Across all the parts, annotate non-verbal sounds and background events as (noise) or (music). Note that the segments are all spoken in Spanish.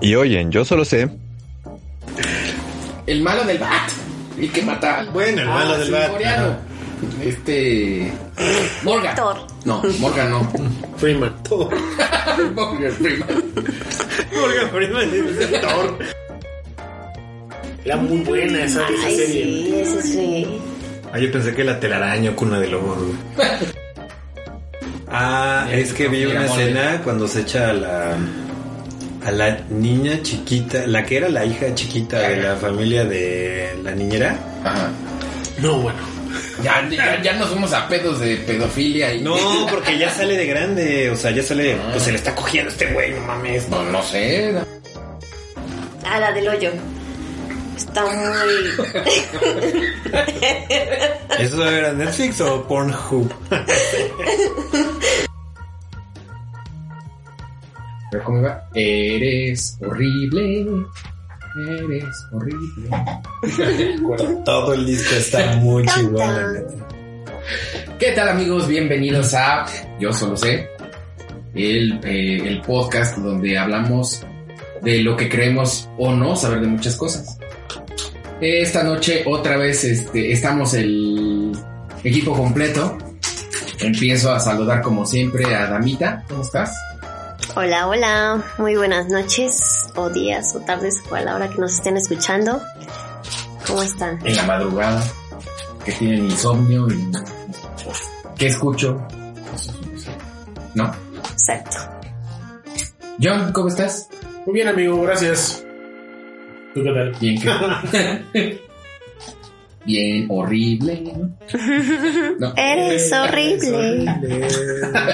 Y oyen, yo solo sé. El malo del bat. El que mata. Bueno, el malo del sí, bat. Moriano. Este. Morgan. Thor. No, Morgan no. Freeman. Thor. (laughs) Morgan Freeman. Morgan Freeman es Thor. Era muy buena esa, esa Ay, serie. sí, ese sí. Ah, yo pensé que la telaraña o cuna de lobos. (laughs) Ah, es que vi una escena cuando se echa la a la niña chiquita, la que era la hija chiquita de la familia de la niñera. Ajá. No, bueno. Ya, ya, ya nos fuimos a pedos de pedofilia y. No, porque ya sale de grande, o sea, ya sale, pues se le está cogiendo este güey, no mames. No, no sé. Ah, la del hoyo. Está muy. (laughs) ¿Eso era Netflix o Pornhub? (laughs) Pero ¿cómo iba? Eres horrible. Eres horrible. Todo el disco está muy neta. ¿Qué tal amigos? Bienvenidos a Yo Solo Sé, el, eh, el podcast donde hablamos de lo que creemos o no saber de muchas cosas. Esta noche otra vez este, estamos el equipo completo. Empiezo a saludar como siempre a Damita. ¿Cómo estás? Hola, hola. Muy buenas noches, o días, o tardes, o a la hora que nos estén escuchando. ¿Cómo están? En la madrugada, que tienen insomnio y... ¿Qué escucho? ¿No? Exacto. John, ¿cómo estás? Muy bien, amigo, gracias. ¿Tú qué tal? Bien, ¿qué? (laughs) Bien, horrible. (laughs) No. Eres horrible.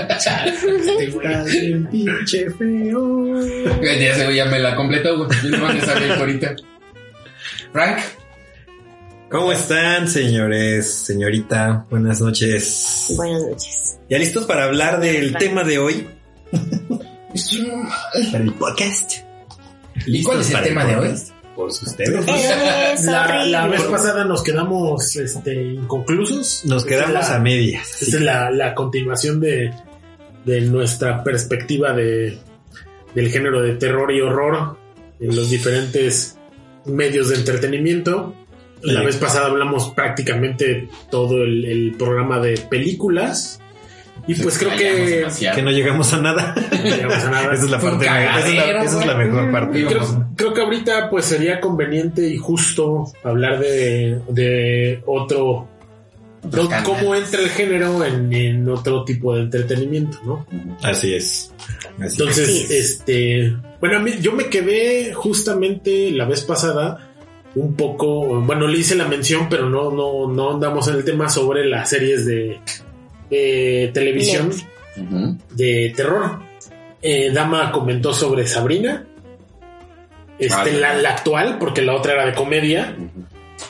Estás bien pinche feo. Ya se ya me la completó. Yo no ahorita. Frank, ¿Cómo están, señores, señorita? Buenas noches. Buenas noches. ¿Ya listos para hablar del tema de hoy? Para el podcast. ¿y cuál es el tema de hoy? Pues ustedes. Eres (laughs) La, la vez pasada nos quedamos este, inconclusos. Nos quedamos la- a medias. Esta es la, la continuación de, de nuestra perspectiva de, del género de terror y horror en los diferentes medios de entretenimiento. La vez pasada hablamos prácticamente todo el, el programa de películas. Y pues creo que Que no llegamos a nada. (laughs) no llegamos a nada. Esa es la parte. esa es la, esa es la mejor parte. Creo, creo que ahorita pues sería conveniente y justo hablar de, de otro, cómo entra el género en, en otro tipo de entretenimiento, ¿no? Así es. Así Entonces, Así es. este, bueno, a mí, yo me quedé justamente la vez pasada un poco, bueno, le hice la mención, pero no, no, no andamos en el tema sobre las series de, de televisión Netflix. Ujú. de terror. Eh, Dama comentó sobre Sabrina. Este, la, la actual, porque la otra era de comedia.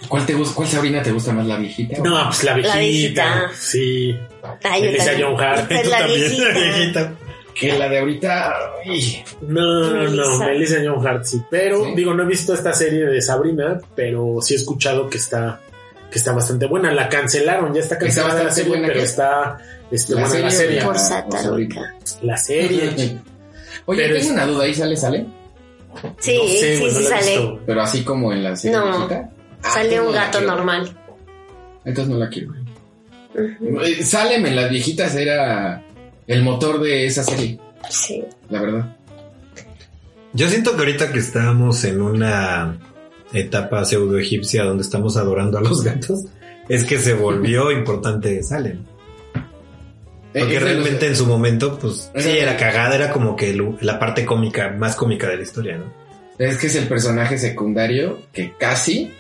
¿Cuál, te gusta, ¿Cuál Sabrina te gusta más, la viejita? o- No, pues la viejita. La viejita. Sí. Ay, también. Joan Hart. Tú la también, viejita. la (laughs) viejita. Que la de ahorita. ay, No, no, no, Melissa. Joan Hart, sí. Pero, Sí. digo, no he visto esta serie de Sabrina, pero sí he escuchado que está, que está bastante buena. La cancelaron, ya está cancelada la bastante serie, buena, pero ¿qué? está, este, ¿La buena la serie serie. Por o Satarónica. La serie. Oye, Pero tengo es- una duda. ¿Ahí sale, sale? Sí, No sé, sí, sí sale. visto. Pero así como en la serie No. viejita. Ah, Sale un no gato normal. Entonces no la quiero. Salem en las viejitas era el motor de esa serie, Sí. la verdad. Yo siento que ahorita que estamos en una etapa pseudo egipcia donde estamos adorando a los gatos, es que se volvió (laughs) importante Salem. Porque Eh, es los- realmente en su momento, pues Es sí, era cagada, era como que la parte cómica, más cómica de la historia, ¿no? Es que es el personaje secundario que casi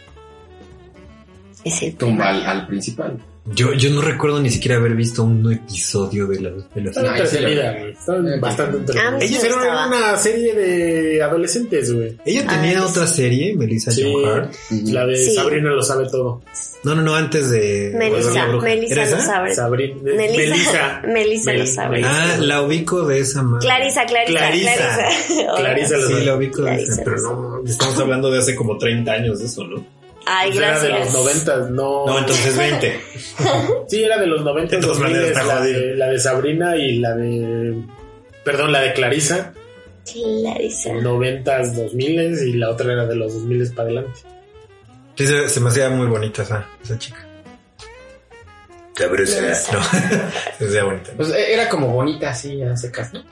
Es el tumba al principal. Yo, yo no recuerdo ni siquiera haber visto un episodio de la, de la Está No, sí Eh, bastante entretenida. Ah, sí me Pero era gustaba. una serie de adolescentes, güey. Ella Ah, tenía sí. otra serie, Melissa Sí. John Hart. La de Sí. Sabrina lo sabe todo. No, no, no, antes de. Melissa, Bruja. Melissa ¿Era lo sabe. Sabrina. Melissa, Melissa (laughs) lo sabe. Ah, la ubico de esa madre. Clarisa, Clarisa, Clarisa. Clarisa. Clarisa lo Sí, sabe. la ubico de esa, pero no, estamos hablando de hace como 30 años de eso, ¿no? Ay, Pues era de los gracias. noventas, no. No, entonces 20. (laughs) Sí, era de los noventas, De todas 2000, maneras la, de, la de Sabrina y la de... Perdón, la de Clarisa. Clarisa. Noventas, dos miles y la otra era de los dos miles para adelante. Sí, se, se me hacía muy bonita esa, esa chica. Melissa. No, (laughs) se hacía bonita. Pues eh, era como bonita así, a secas, ¿no?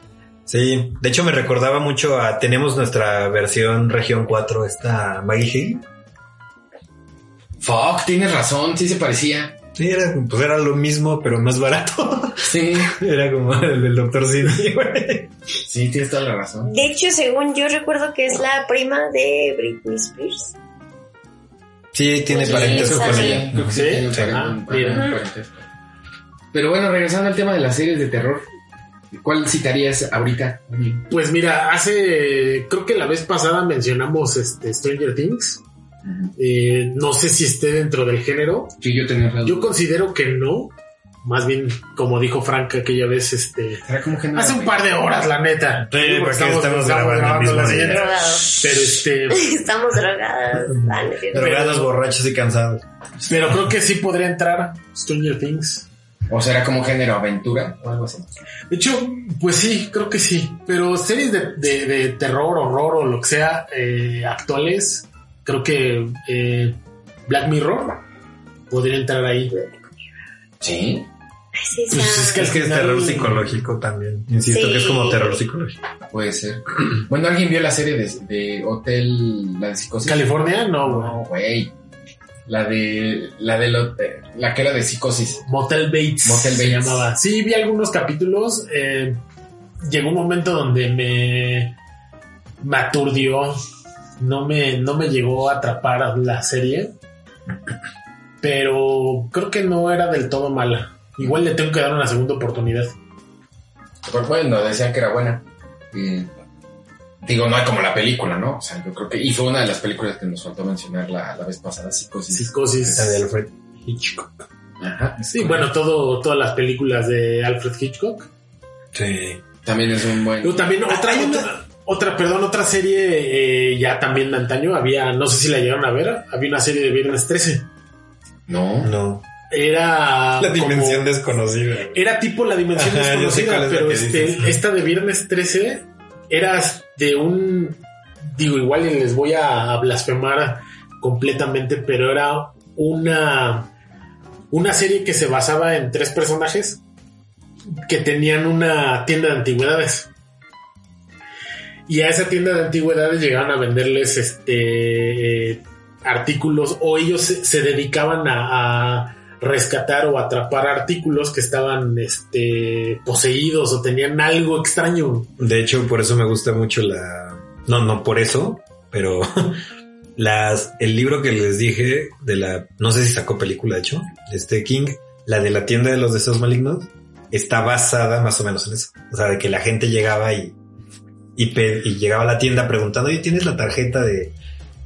Sí, de hecho me recordaba mucho a... Tenemos nuestra versión región 4, esta Maggie Hill. Fuck, tienes razón, sí se parecía. Sí, era, pues era lo mismo, pero más barato. (laughs) Sí, era como el del Doctor Simi, (laughs) güey. sí, tienes toda la razón. De hecho, según yo recuerdo que es la prima de Britney Spears. Sí, tiene Sí, parentesco con ella. Creo que sí, ¿Sí? Sí. Ah, mira. Pero bueno, regresando al tema de las series de terror, ¿cuál citarías ahorita? Pues mira, hace... Creo que la vez pasada mencionamos este Stranger Things. Eh, no sé si esté dentro del género. Sí, yo tenía razón. Yo considero que no. Más bien, como dijo Frank aquella vez, este... Hace un par de horas, la neta. Sí, porque estamos grabando la siguiente. Drogados. Pero este... (laughs) Estamos es cierto. Drogados, borrachos y cansados. Pero creo que sí podría entrar Stranger Things. ¿O será como género aventura o algo así? De hecho, pues sí, creo que sí. Pero series de, de- de terror, horror o lo que sea eh, actuales, creo que eh, Black Mirror podría entrar ahí. Sí. Pues es que Es que es terror psicológico también. Insisto Sí. que es como terror psicológico. Puede ser. (clears throat) Bueno, ¿alguien vio la serie de, de Hotel, la de psicosis? California, no, güey. No, güey. La de, la de lo- de- la que era de psicosis. Motel Bates. Motel se Bates. llamaba. Sí, vi algunos capítulos. eh, llegó un momento donde me, me aturdió. No me, no me llegó a atrapar la serie. Pero creo que no era del todo mala. Igual le tengo que dar una segunda oportunidad. Pues bueno, decían que era buena. Y, digo, no hay como la película, ¿no? O sea, yo creo que. Y fue una de las películas que nos faltó mencionar la, la vez pasada, Psicosis. Psicosis. La de Alfred Hitchcock. Ajá. Sí, bueno, todo, todas las películas de Alfred Hitchcock. Sí. También es un buen. También otra, hay otra, otra, perdón, otra serie eh, ya también de antaño. Había, no sé si la llegaron a ver, había una serie de Viernes 13. No. No. Era La como- dimensión desconocida. era tipo la dimensión Ajá, desconocida, es pero este, dices. esta de Viernes 13 era de un, digo, igual y les voy a blasfemar completamente, pero era una, una serie que se basaba en tres personajes que tenían una tienda de antigüedades. Y a esa tienda de antigüedades llegaban a venderles este artículos o ellos se, dedicaban a, a rescatar o atrapar artículos que estaban este poseídos o tenían algo extraño. De hecho, por eso me gusta mucho la. No, no por eso, pero (laughs) las el libro que les dije de la. No sé si sacó película, de hecho, este King, la de la tienda de los deseos malignos, está basada más o menos en eso. O sea, de que la gente llegaba y. Y, llegaba a la tienda preguntando, oye, ¿tienes la tarjeta de,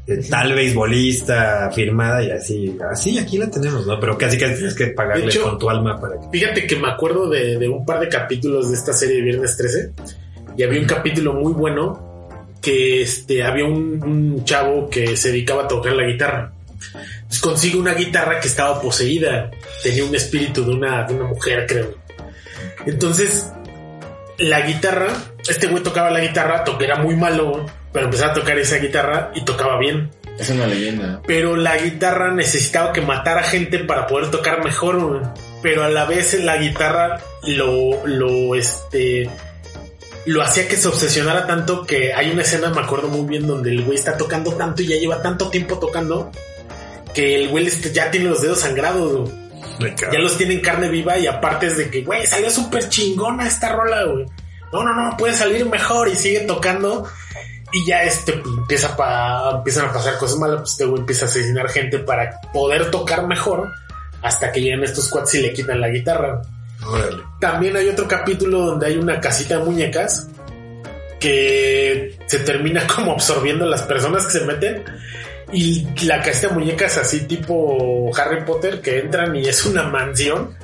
de tal beisbolista firmada? Y así, así aquí la tenemos, ¿no? Pero casi casi tienes que pagarle hecho- con tu alma para que. Fíjate que me acuerdo de, de un par de capítulos de esta serie de Viernes 13 y había un capítulo muy bueno que este había un, un chavo que se dedicaba a tocar la guitarra. Entonces consigue una guitarra que estaba poseída, tenía un espíritu de una, de una mujer, creo. Entonces, la guitarra, este güey tocaba la guitarra, to- era muy malo, pero empezaba a tocar esa guitarra y tocaba bien Es una leyenda. pero la guitarra necesitaba que matara gente para poder tocar mejor, güey. pero a la vez la guitarra lo, lo, este, lo hacía que se obsesionara tanto que hay una escena, me acuerdo muy bien, donde el güey está tocando tanto y ya lleva tanto tiempo tocando que el güey este, ya tiene los dedos sangrados, güey. Ya los tiene en carne viva y aparte es de que, güey, salió súper chingona esta rola, güey. No, no, no, puede salir mejor y sigue tocando. Y ya este pues, empieza pa- empiezan a pasar cosas malas, pues este güey empieza a asesinar gente para poder tocar mejor hasta que llegan estos cuates y le quitan la guitarra. Órale. También hay otro capítulo donde hay una casita de muñecas que se termina (laughs) como absorbiendo las personas que se meten. Y la casita de muñecas así tipo Harry Potter que entran y es una mansión,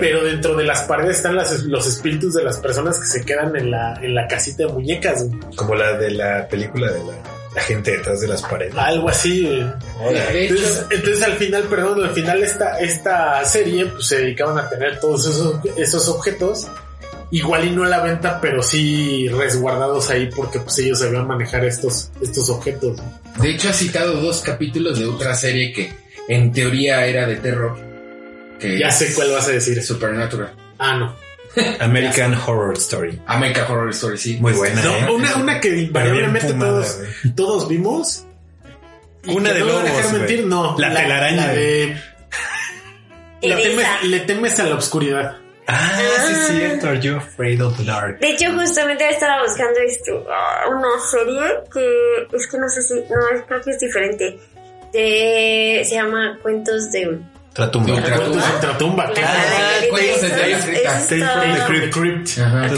Pero dentro de las paredes están las- los espíritus de las personas que se quedan en la, en la casita de muñecas. güey. Como la de la película de la, la gente detrás de las paredes. Algo así. entonces al final, perdón, al final esta, esta serie pues, se dedicaban a tener todos esos, esos objetos. Igual y no a la venta, pero sí resguardados ahí porque pues ellos sabían manejar estos, estos objetos. de hecho, ha citado dos capítulos de otra serie que en teoría era de terror. Ya sé cuál vas a decir. Supernatural. Ah, no. (laughs) American Horror Story. American Horror Story, sí. Muy buena, No, ¿eh? una, una que invariablemente todos, todos vimos. Una de no lobos, dejar mentir, no. La telaraña, La de. la temes- le temes a la oscuridad. Ah, sí es cierto. Are you afraid of the dark? De hecho, justamente estaba buscando esto, ah, una serie que es que no sé si, no, es- creo que es diferente. De, se llama Cuentos de... Tratumba. De Ultratumba, La claro. The Crypt. Crypt.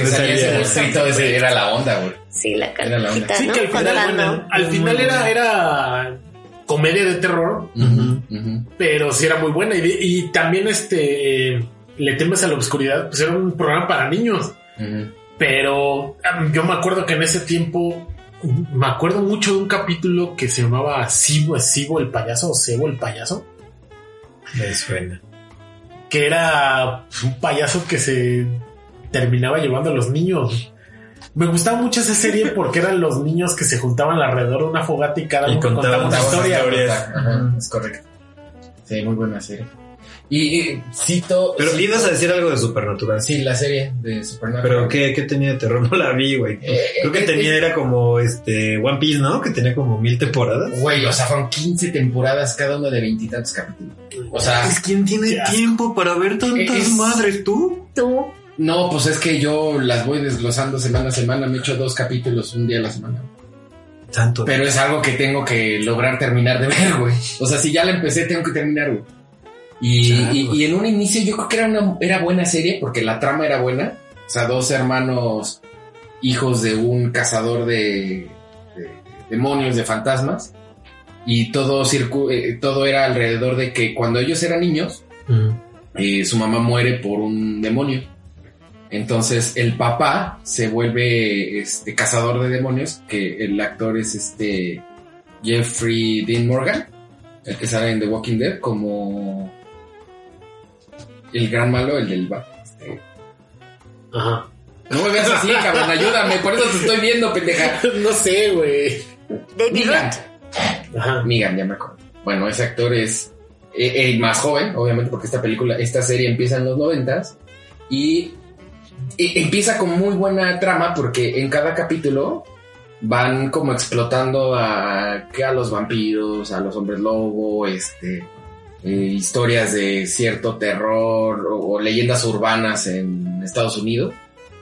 Ese era la onda, güey. Sí, la Era la onda. calquita, Sí, ¿no? que al final, bueno, al final era, era comedia de terror, pero sí era muy buena. Y, y también este eh, Le temes a la oscuridad, pues era un programa para niños. Pero um, yo me acuerdo que en ese tiempo me acuerdo mucho de un capítulo que se llamaba Sibo, Sibo el payaso o Sebo el payaso, Me suena. que era un payaso que se terminaba llevando a los niños. Me gustaba mucho esa serie (laughs) porque eran los niños que se juntaban alrededor de una fogata y cada Y uno contaba una Contaba una historia. es correcto. Sí, muy buena serie. Y, y cito. Pero cito- ibas a decir algo de Supernatural. Sí, la serie de Supernatural. Pero ¿qué, qué tenía de terror? (laughs) No la vi, güey. Eh, Creo que eh, tenía, eh, era como este One Piece, ¿no? Que tenía como mil temporadas. Güey, o sea, fueron 15 temporadas, cada una de veintitantos capítulos. O sea, Pues, ¿quién tiene tiempo para ver tantas Es- madres tú? Tú, no, pues es que yo las voy desglosando semana a semana, me echo dos capítulos un día a la semana. Tanto. Pero es algo que tengo que lograr terminar de ver, güey. O sea, si ya la empecé, tengo que terminar, güey. Y, Chale. y- y en un inicio yo creo que era una era buena serie porque la trama era buena. O sea, dos hermanos hijos de un cazador de, de demonios, de fantasmas. Y todo, circu- eh, todo era alrededor de que cuando ellos eran niños, eh, su mamá muere por un demonio. Entonces el papá se vuelve este cazador de demonios, que el actor es este Jeffrey Dean Morgan, el que sale en The Walking Dead como el gran malo, el del bar. Este, Ajá. No me veas así, cabrón, ayúdame, por eso te estoy viendo, pendeja. (laughs) No sé, güey. Migan. Ajá. Migan, ya me acuerdo. Bueno, ese actor es eh, eh, más joven, obviamente, porque esta película, esta serie empieza en los noventas y, y empieza con muy buena trama porque en cada capítulo van como explotando a, que a los vampiros, a los hombres lobo, este, eh, historias de cierto terror o, leyendas urbanas en Estados Unidos.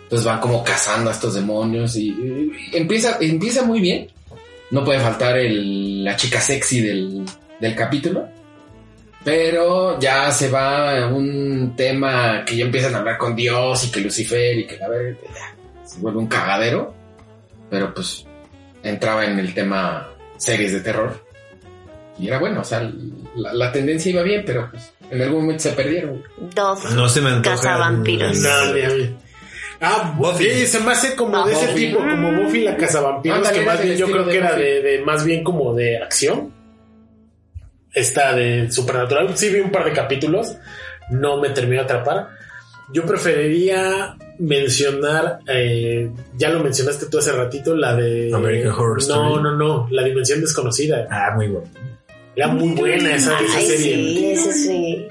Entonces van como cazando a estos demonios y, y empieza, empieza muy bien. No puede faltar el, la chica sexy del, del capítulo. Pero ya se va a un tema que ya empiezan a hablar con Dios y que Lucifer y que la verdad se vuelve un cagadero. Pero pues entraba en el tema series de terror. Y era bueno, o sea, la, la tendencia iba bien, pero pues en algún momento se perdieron. Dove. No se me antoja. Cazavampiros. No, ni a mí. Ah, Buffy. Buffy. se me hace como de ese Buffy. tipo, como Buffy la cazavampiros, que más bien yo creo que de era de, de- más bien como de acción. Esta de Supernatural, sí vi un par de capítulos, no me terminó de atrapar. Yo preferiría mencionar, eh, ya lo mencionaste tú hace ratito, la de... American Horror No, Story. no, no, La Dimensión Desconocida. Ah, muy bueno. Era muy buena esa, esa Ay, serie. sí, ese sí.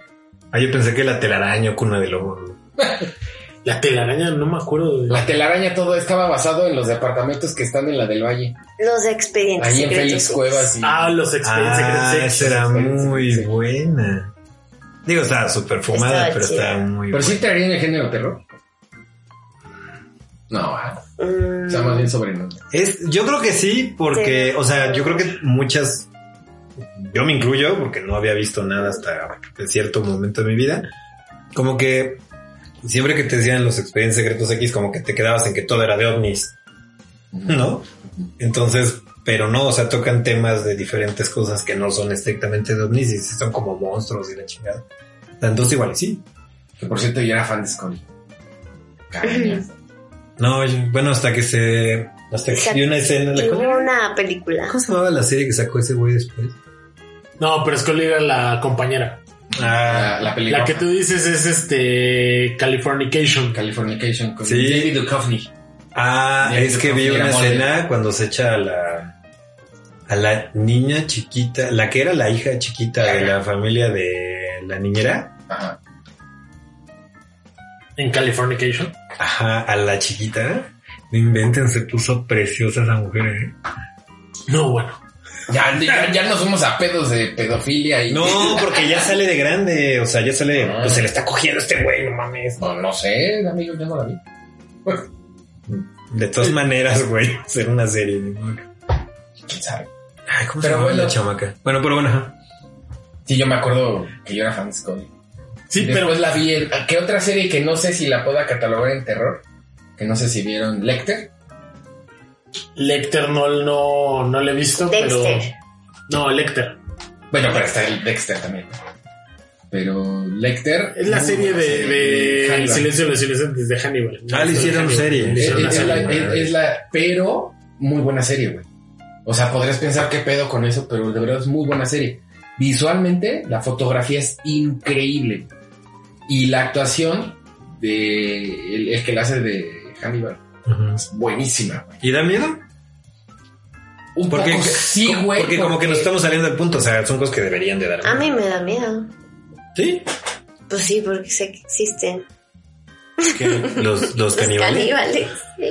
Ah, yo pensé que la telaraña o cuna de lobo. (laughs) La telaraña, no me acuerdo. de- La telaraña todo estaba basado en los departamentos que están en la del Valle. Los expedientes Ahí en. Félix Cuevas y... Ah, los expedientes Ah, esa era muy Sí. buena. Digo, estaba súper fumada, Estaba pero chida. estaba muy Pero sí buena. traerían el género terror. No, ah, Mm, o sea, más bien sobrenombre. Es, yo creo que sí, porque, o sea, yo creo que muchas yo me incluyo porque no había visto nada hasta cierto momento de mi vida, como que siempre que te decían los expedientes secretos X, como que te quedabas en que todo era de ovnis, ¿no? Entonces, pero no, o sea, tocan temas de diferentes cosas que no son estrictamente de ovnis y son como monstruos y la chingada. Entonces igual sí. Que por cierto yo era fan de Scully. No, bueno, hasta que se... Hasta que vi una escena... Y ¿la- una película. ¿Cómo se llamaba la serie que sacó ese güey después? No, pero Scully era la compañera. La, la película La que tú dices es este Californication. Californication con Sí. David Duchovny. Ah, David es que vi una escena cuando se echa a la a la niña chiquita, la que era la hija chiquita de la familia de la niñera, Ajá. En Californication. ajá, a la chiquita. No inventen, se puso preciosa esa mujer. ¿eh? No, bueno. Ya, ya, ya nos fuimos a pedos de pedofilia y... No, porque ya sale de grande, o sea, ya sale, Ah. pues se le está cogiendo este güey, no mames. No, no sé, amigo, yo no la vi. De todas maneras, güey, (laughs) hacer una serie. ¿Quién sabe? Ay, ¿cómo Pero se llama bueno. la chamaca? Bueno, pero bueno, ajá. Sí, yo me acuerdo que yo era fan de Scully. Sí, Después pero la vi en... ¿Qué otra serie que no sé si la pueda catalogar en terror? Que no sé si vieron Lecter. Lecter no, no, no le he visto, pero. No, Lecter. Bueno, pero está el Dexter también. Pero Lecter... Es la serie de, serie de silencio de los inocentes de Hannibal. Ah, le hicieron Hannibal. serie. Es, la, serie. es- es la- pero muy buena serie, güey. O sea, podrías pensar qué pedo con eso, pero de verdad es muy buena serie. Visualmente, la fotografía es increíble. Y la actuación de el, el que la hace de Hannibal Buenísima, güey. ¿Y da miedo? Un Porque, poco sí, güey. porque como que nos estamos saliendo del punto, o sea, son cosas que deberían de dar. A miedo. mí me da miedo. Sí. Pues sí, porque sé que existen. Los, los (laughs) Los caníbales. caníbales. sí.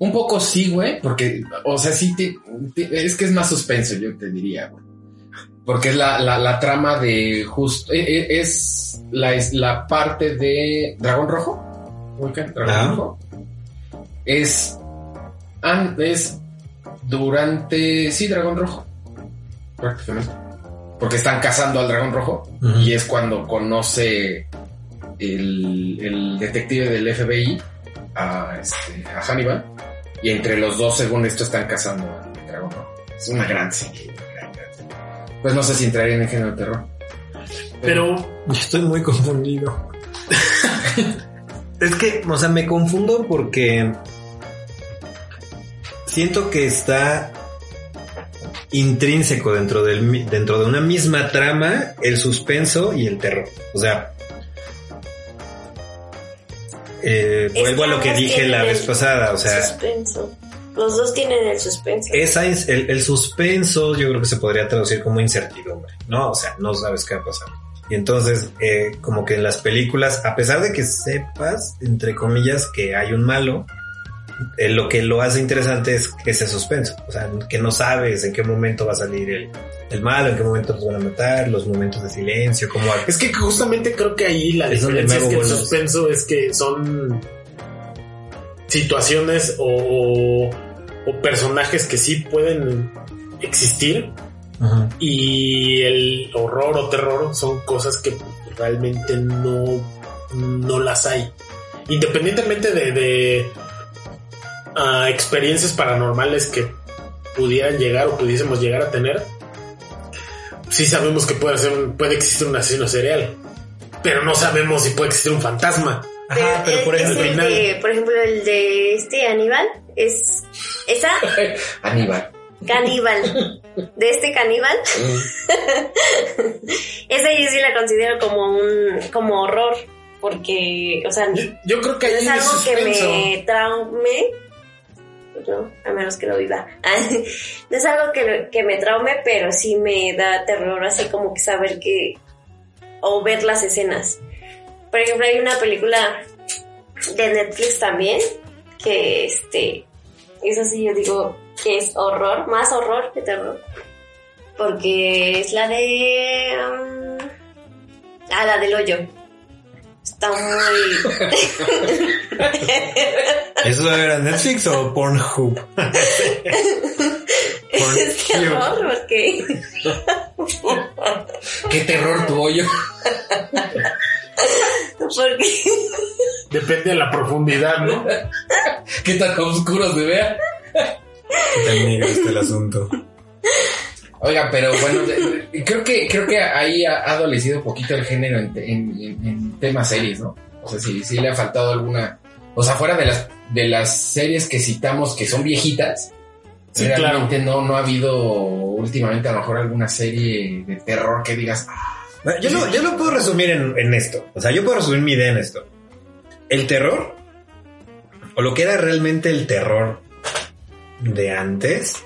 Un poco sí, güey, porque, o sea, sí, te- te- es que es más suspenso, yo te diría, güey. Porque es la, la, la trama de justo, e- e- es la, es la parte de Dragón Rojo. Ajá. Rojo. Es, an- es durante, sí, Dragón Rojo, prácticamente. Porque están cazando al Dragón Rojo y es cuando conoce el, el detective del FBI a, este, a Hannibal. Y entre los dos, según esto, están cazando al dragón rojo. Es una gran serie. una gran, gran serie. Pues no sé si entraría en el género de terror. Pero Yo estoy muy confundido. (laughs) es que, o sea, me confundo porque siento que está intrínseco dentro del dentro de una misma trama el suspenso y el terror. O sea, eh, vuelvo a lo que dije la vez pasada, o sea, suspenso. Los dos tienen el suspenso. esa es- el, el suspenso yo creo que se podría traducir como incertidumbre, ¿no? O sea, no sabes qué va a pasar. Y entonces, eh, como que en las películas, a pesar de que sepas, entre comillas, que hay un malo, eh, lo que lo hace interesante es ese suspenso. O sea, que no sabes en qué momento va a salir el, el malo, en qué momento los van a matar, los momentos de silencio, cómo... es que justamente creo que ahí la Es diferencia es que el suspenso es que son situaciones o, o personajes que sí pueden existir Ajá. y el horror o terror son cosas que realmente no, no las hay. Independientemente de, de ah, experiencias paranormales que pudieran llegar o pudiésemos llegar a tener, sí sabemos que puede, ser un- puede existir un asesino serial, pero no sabemos si puede existir un fantasma. Ajá, pero por ejemplo, el final- de, por ejemplo, el de este Aníbal es esa (laughs) Aníbal. Caníbal. De este caníbal, esa yo sí la considero como un como horror, porque, o sea, Yo, yo creo que no es algo que me traume. No, a menos que lo viva. (laughs) No es algo que, que me traume, pero sí me da terror, así como que saber que. o ver las escenas. Por ejemplo, hay una película de Netflix también, que este. Eso sí, yo digo que es horror, más horror que terror. Porque es la de. um, ah, la del hoyo. Está muy. (laughs) ¿eso era Netflix o Pornhub? (laughs) Es terror, porque (laughs) Qué terror tu hoyo. porque Depende de la profundidad, ¿no? Qué tan oscuro se vea. Qué tan negro está el asunto. Oiga, pero bueno, creo que creo que ahí ha, ha adolecido un poquito el género en, en- en- en temas series, ¿no? O sea, sí, sí le ha faltado alguna. O sea, fuera de las de las series que citamos que son viejitas, Sí, realmente no, no ha habido últimamente a lo mejor alguna serie de terror que digas, "Ah, Yo lo, yo lo puedo resumir en, en esto. O sea, yo puedo resumir mi idea en esto. El terror, o lo que era realmente el terror de antes,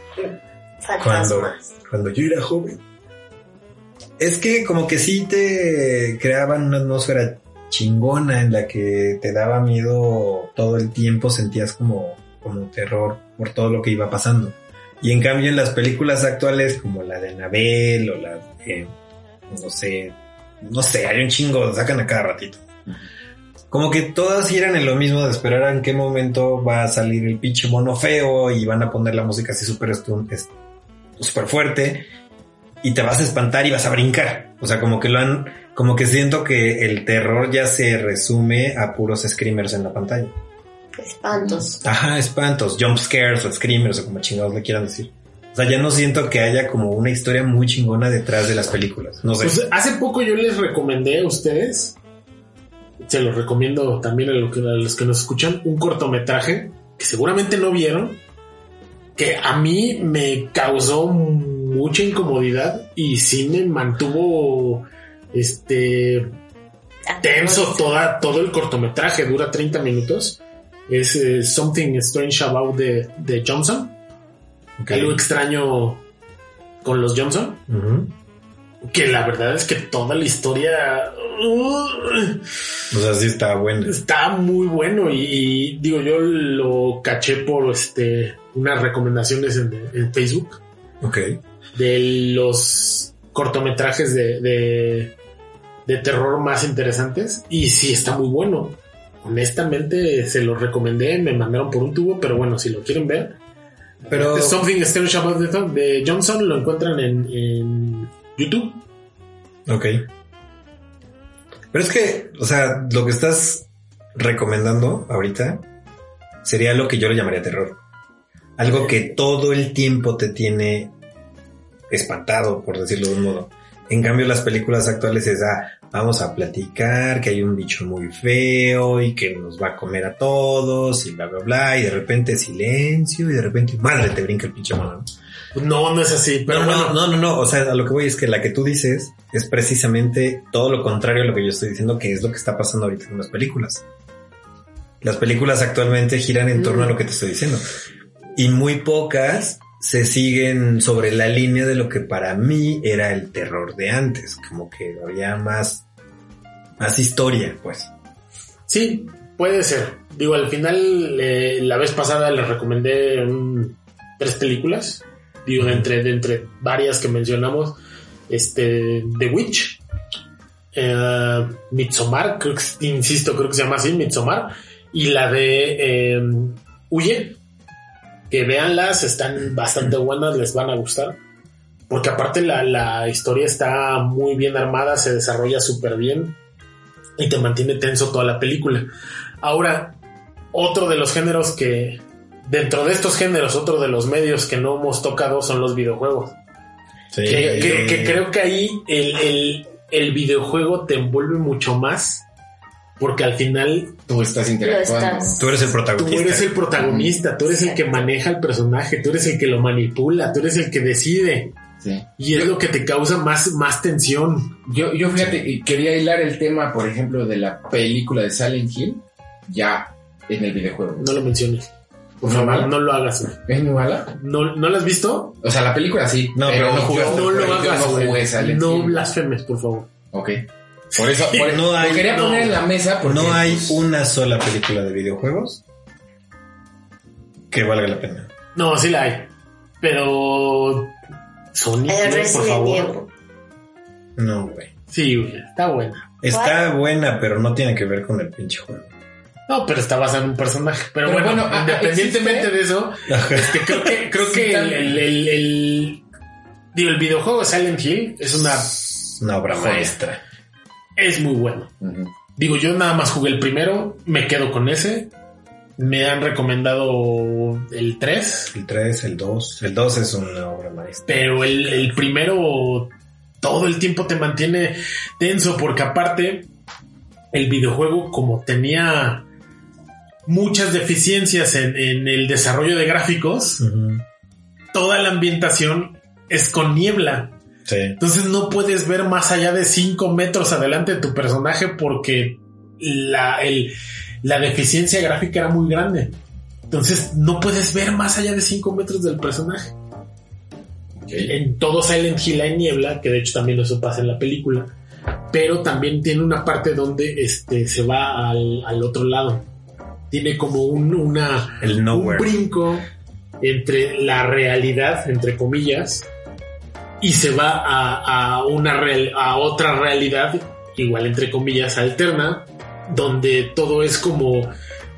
cuando, fantasmas. cuando yo era joven, es que como que sí te creaban una atmósfera chingona en la que te daba miedo todo el tiempo, sentías como, como terror por todo lo que iba pasando. Y en cambio en las películas actuales como la de Anabel o la de, no sé, no sé, hay un chingo, sacan a cada ratito. Como que todas giran en lo mismo de esperar en qué momento va a salir el pinche mono feo y van a poner la música así súper súper fuerte y te vas a espantar y vas a brincar. O sea, como que lo han, como que siento que el terror ya se resume a puros screamers en la pantalla. Espantos. Ajá, espantos, jump scares o screamers o como chingados le quieran decir. O sea, ya no siento que haya como una historia muy chingona detrás de las películas. No sé. Pues hace poco yo les recomendé a ustedes, se los recomiendo también a, lo que- a los que nos escuchan, un cortometraje que seguramente no vieron, que a mí me causó mucha incomodidad y sí me mantuvo este tenso toda, todo el cortometraje, dura 30 minutos. Es eh, Something Strange About the, the Johnson. Algo extraño con los Johnson. Que la verdad es que toda la historia uh, O sea, sí está bueno. está muy bueno. Y, y digo, yo lo caché por este unas recomendaciones en, en Facebook Ok. de los cortometrajes de, de, de terror más interesantes. Y sí está muy bueno. Honestamente, se los recomendé, me mandaron por un tubo, pero bueno, si lo quieren ver, Pero, Something Strange About the de Johnson lo encuentran en, en YouTube. ok. Pero es que, o sea, lo que estás recomendando ahorita sería lo que yo le llamaría terror. Algo que todo el tiempo te tiene espantado, por decirlo de un modo. En cambio, las películas actuales es, ah, vamos a platicar que hay un bicho muy feo y que nos va a comer a todos y bla, bla, bla, y de repente silencio y de repente, madre, te brinca el pinche mono. ¿No? No, es así, pero no, bueno. no, no, no, no. O sea, a lo que voy es que la que tú dices es precisamente todo lo contrario a lo que yo estoy diciendo, que es lo que está pasando ahorita con las películas. Las películas actualmente giran en torno a lo que te estoy diciendo. Y muy pocas se siguen sobre la línea de lo que para mí era el terror de antes. Como que había más, más historia, pues. Sí, puede ser. Digo, al final, eh, la vez pasada les recomendé un- tres películas. Digo, entre, entre varias que mencionamos, este, The Witch, eh, insisto, creo que se llama así, Midsommar, y la de eh, Huye, que véanlas, están bastante buenas, les van a gustar. Porque aparte la, la historia está muy bien armada, se desarrolla súper bien y te mantiene tenso toda la película. Ahora, otro de los géneros que, dentro de estos géneros, otro de los medios que no hemos tocado son los videojuegos. Sí. Que, que- que creo que ahí el, el- el videojuego te envuelve mucho más porque al final tú estás interactuando. estás. Tú eres el tú protagonista. eres el protagonista, tú eres el que maneja el personaje, tú eres el que lo manipula, tú eres el que decide Sí. y es lo que te causa más, más tensión. Yo, yo fíjate, y quería hilar el tema, por ejemplo, de la película de Silent Hill, ya en el videojuego. No lo menciones. Por ¿No favor, mala? no lo hagas. ¿Es muy mala? ¿No, ¿No lo has visto? O sea, la película sí. No, pero no jugaste. No lo hagas, no jugué No blasfemes, por favor. Ok. Por eso, por eso No hay- lo quería no. poner en la mesa porque no hay pues, una sola película de videojuegos que valga la pena. No, sí la hay. Pero. Sonic, por favor. No, güey. Sí, güey, está buena. Está buena, pero no tiene que ver con el pinche juego. No, pero está basado en un personaje. Pero, Pero bueno, bueno, ah, independientemente ¿existe? de eso, (laughs) este, creo que, creo Sí, que el, el, el- el- digo, el videojuego Silent Hill es una Una obra Joya. maestra. es muy bueno. Digo, yo nada más jugué el primero, me quedo con ese. Me han recomendado el 3, El 3, el 2. El 2 es una obra maestra. pero el, el primero todo el tiempo te mantiene tenso porque aparte el videojuego como tenía muchas deficiencias en, en el desarrollo de gráficos, toda la ambientación es con niebla. Sí. Entonces no puedes ver más allá de 5 metros adelante de tu personaje porque la, el- la deficiencia gráfica era muy grande. Entonces no puedes ver más allá de 5 metros del personaje. En todo Silent Hill hay niebla, que de hecho también eso pasa en la película, pero también tiene una parte donde este, se va al, al otro lado. Tiene como un, una, El un brinco entre la realidad, entre comillas, y se va a, a una real- a otra realidad, igual entre comillas, alterna, donde todo es como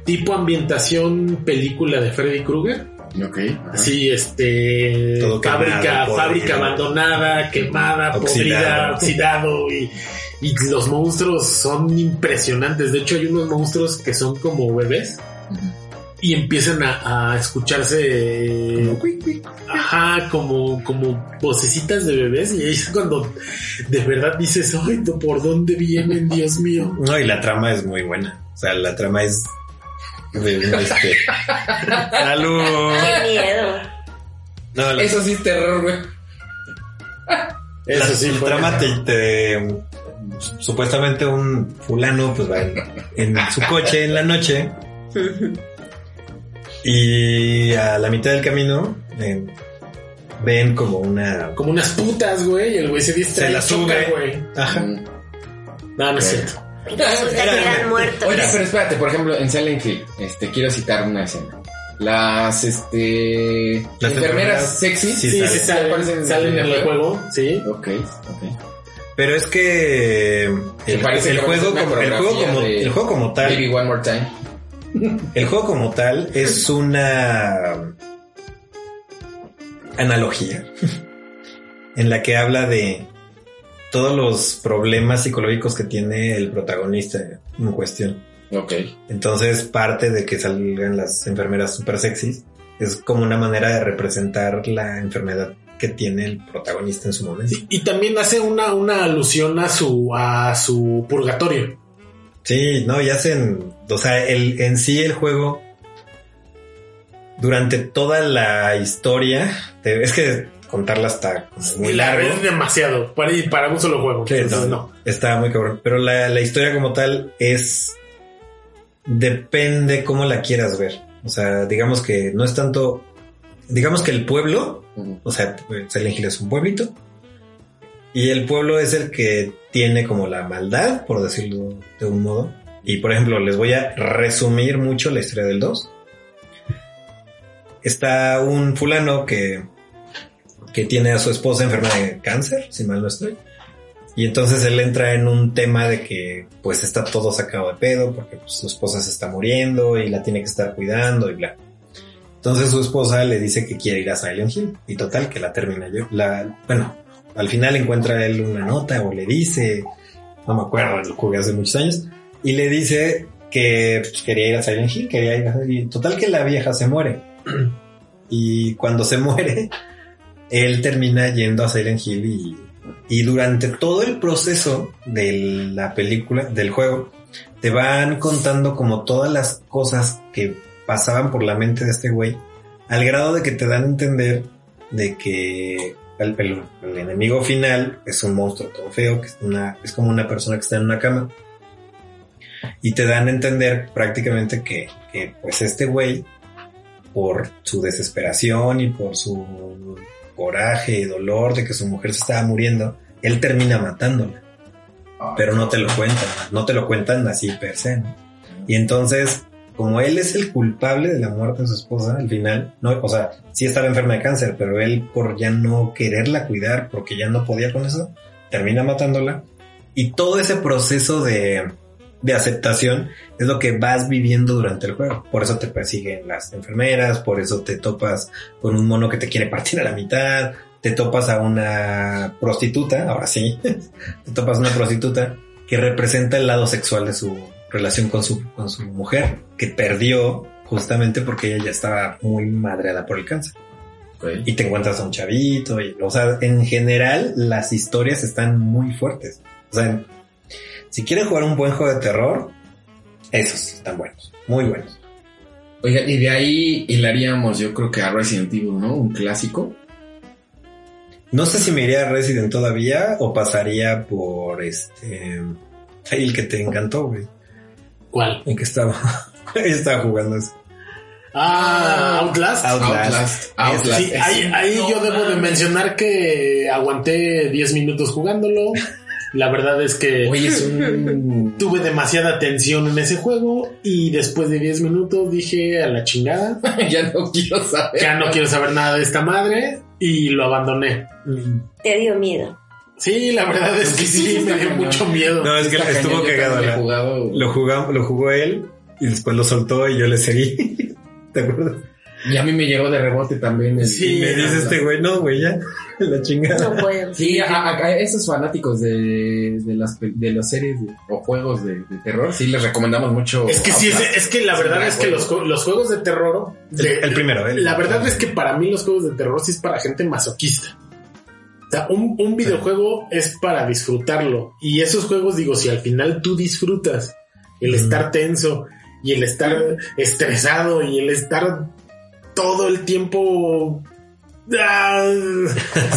tipo ambientación película de Freddy Krueger. Ok. ajá. Así, este, Todo fábrica, quemado, fábrica abandonada, quemada, Oxidado. podrida, oxidado y, y los monstruos son impresionantes. De hecho, hay unos monstruos que son como bebés y empiezan a, a escucharse, ajá, como, como vocecitas de bebés y ahí es cuando de verdad dices, ay. ¿por dónde vienen, Dios mío? No, y la trama es muy buena. O sea, la trama es de un este. ¡Salud! Qué miedo. No, la, Eso sí es terror, güey. Eso la- sí la fue- trama te, te- supuestamente un fulano pues va en, en su coche en la noche y a la mitad del camino eh, ven como una como unas putas, güey, y el güey se distrae, Se la sube. güey. ajá Mm. No, no es cierto. Muertos. Oye, pero espérate, por ejemplo, en Silent Hill, este, quiero citar una escena. Las, este, Las enfermeras enfermeras, sexy. sí, Sí, sale. sí, salen, salen en el juego, sí. Ok, ok. Pero es que el, parece el que juego como, el juego como de el juego como tal Baby One More Time. (laughs) El juego como tal es una analogía (laughs) en la que habla de todos los problemas psicológicos que tiene el protagonista en cuestión. Ok. Entonces parte de que salgan las enfermeras super sexys es como una manera de representar la enfermedad que tiene el protagonista en su momento. Y también hace una, una alusión a su, a su purgatorio. Sí, no, y hacen, o sea, el, en sí el juego, durante toda la historia, te- es que contarla está muy largo. es demasiado para, para un solo juego. Sí, Entonces, no, no. Está muy cabrón. Pero la, la historia como tal es, depende cómo la quieras ver. O sea, digamos que no es tanto, digamos que el pueblo. O sea, Silent Hill es un pueblito. Y el pueblo es el que tiene como la maldad, por decirlo de un modo. Y por ejemplo, les voy a resumir mucho la historia del 2. Está un fulano que, que tiene a su esposa enferma de cáncer, si mal no estoy. Y entonces él entra en un tema de que pues está todo sacado de pedo porque pues, su esposa se está muriendo y la tiene que estar cuidando y bla. Entonces su esposa le dice que quiere ir a Silent Hill y total que la termina yo. Bueno, al final encuentra él una nota o le dice, no me acuerdo, lo jugué hace muchos años, y le dice que pues, quería ir a Silent Hill, quería ir a y total que la vieja se muere. Y cuando se muere, él termina yendo a Silent Hill y, y durante todo el proceso de la película, del juego, te van contando como todas las cosas que pasaban por la mente de este güey, al grado de que te dan a entender de que el, el- el enemigo final es un monstruo todo feo, que es, una, es como una persona que está en una cama. Y te dan a entender prácticamente que, que pues este güey, por su desesperación y por su coraje y dolor de que su mujer se estaba muriendo, él termina matándola. Pero no te lo cuentan, no te lo cuentan así per se. ¿no? Y entonces, como él es el culpable de la muerte de su esposa, al final, no, o sea, sí estaba enferma de cáncer, pero él por ya no quererla cuidar, porque ya no podía con eso, termina matándola. Y todo ese proceso de, de aceptación es lo que vas viviendo durante el juego. Por eso te persiguen las enfermeras, por eso te topas con un mono que te quiere partir a la mitad, te topas a una prostituta, ahora sí, (laughs) te topas a una prostituta que representa el lado sexual de su relación con su, con su mujer, que perdió justamente porque ella ya estaba muy madreada por el cáncer. Y te encuentras a un chavito, y, o sea, en general las historias están muy fuertes. O sea, si quieren jugar un buen juego de terror, esos están buenos, muy buenos. Oiga, y de ahí hilaríamos, yo creo que a Resident Evil, ¿no? Un clásico. No sé si me iría a Resident todavía o pasaría por este... El que te encantó, güey. ¿Cuál? El que estaba... (laughs) estaba jugando eso. Ah, Outlast. Outlast. Outlast. Outlast. Sí, ahí, ahí No yo debo de mencionar que aguanté 10 minutos jugándolo. La verdad es que Oye, es un... (laughs) tuve demasiada tensión en ese juego y después de 10 minutos dije a la chingada, (laughs) ya no quiero saber. ya no quiero saber nada de esta madre y lo abandoné. Te dio miedo. Sí, la verdad es que sí, me dio mucho miedo. No, es que Está estuvo cagado. Lo, jugó, lo jugó él y después lo soltó y yo le seguí. (laughs) ¿Te acuerdas? Y a mí me llegó de rebote también. el- Sí, Y me dice este güey, no, güey, ya, (laughs) la chingada. No puedo. Sí, a, a- a esos fanáticos de, de, las, pe- de las series de- o juegos de, de terror, sí les recomendamos mucho. Es que sí, es, que la verdad es que los, ju- los juegos de terror... de- El, el primero, ¿eh? La verdad es que para mí los juegos de terror sí es para gente masoquista. Sea, un, un videojuego es para disfrutarlo. Y esos juegos, digo, si al final tú disfrutas el Mm. estar tenso y el estar estresado y el estar todo el tiempo... (laughs) ah,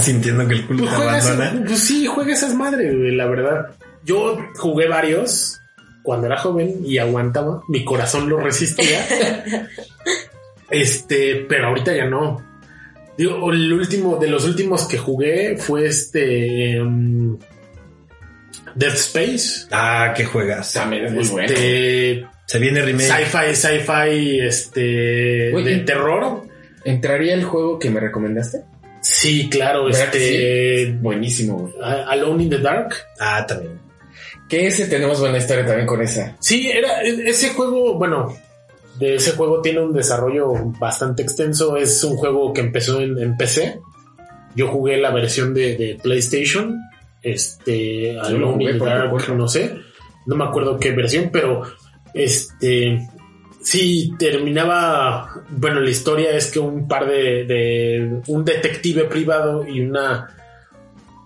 Sintiendo que el culo pues, te abandona. pues sí, juega esas madres, güey, la verdad. Yo jugué varios cuando era joven y aguantaba. Mi corazón lo resistía. (laughs) este, pero ahorita ya no. Digo, el último, de los últimos que jugué fue este um, Dead Space. Ah, qué juegas. También es muy bueno. Este, Se viene remake. sci-fi, sci-fi, este, Oye. de terror. ¿Entraría el juego que me recomendaste? Sí, claro, ¿Verdad que este, Buenísimo, güey. Alone in the Dark. Ah, también. Que ese tenemos buena historia también con esa. Sí, era e- ese juego, bueno, de ese juego tiene un desarrollo bastante extenso. Es un juego que empezó en, en PC. Yo jugué la versión de, de PlayStation. Este, lo Alone jugué in Dark, no sé. No me acuerdo qué versión, pero este sí terminaba. Bueno, la historia es que un par de, de un detective privado y una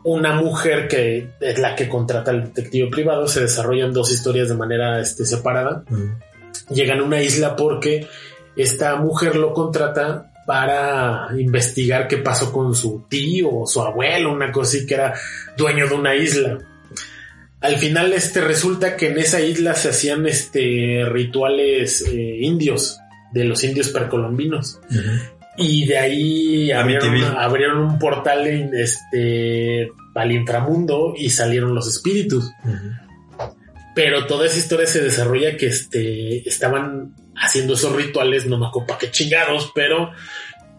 una mujer que es la que contrata al detective privado se desarrollan dos historias de manera este, separada Mm. Llegan a una isla porque esta mujer lo contrata para investigar qué pasó con su tío o su abuelo, una cosa así que era dueño de una isla. Al final este resulta que en esa isla se hacían este rituales eh, indios de los indios precolombinos y de ahí abrieron, un portal en, este al inframundo y salieron los espíritus. Pero toda esa historia se desarrolla que este, estaban haciendo esos rituales, no me acuerdo para qué chingados, pero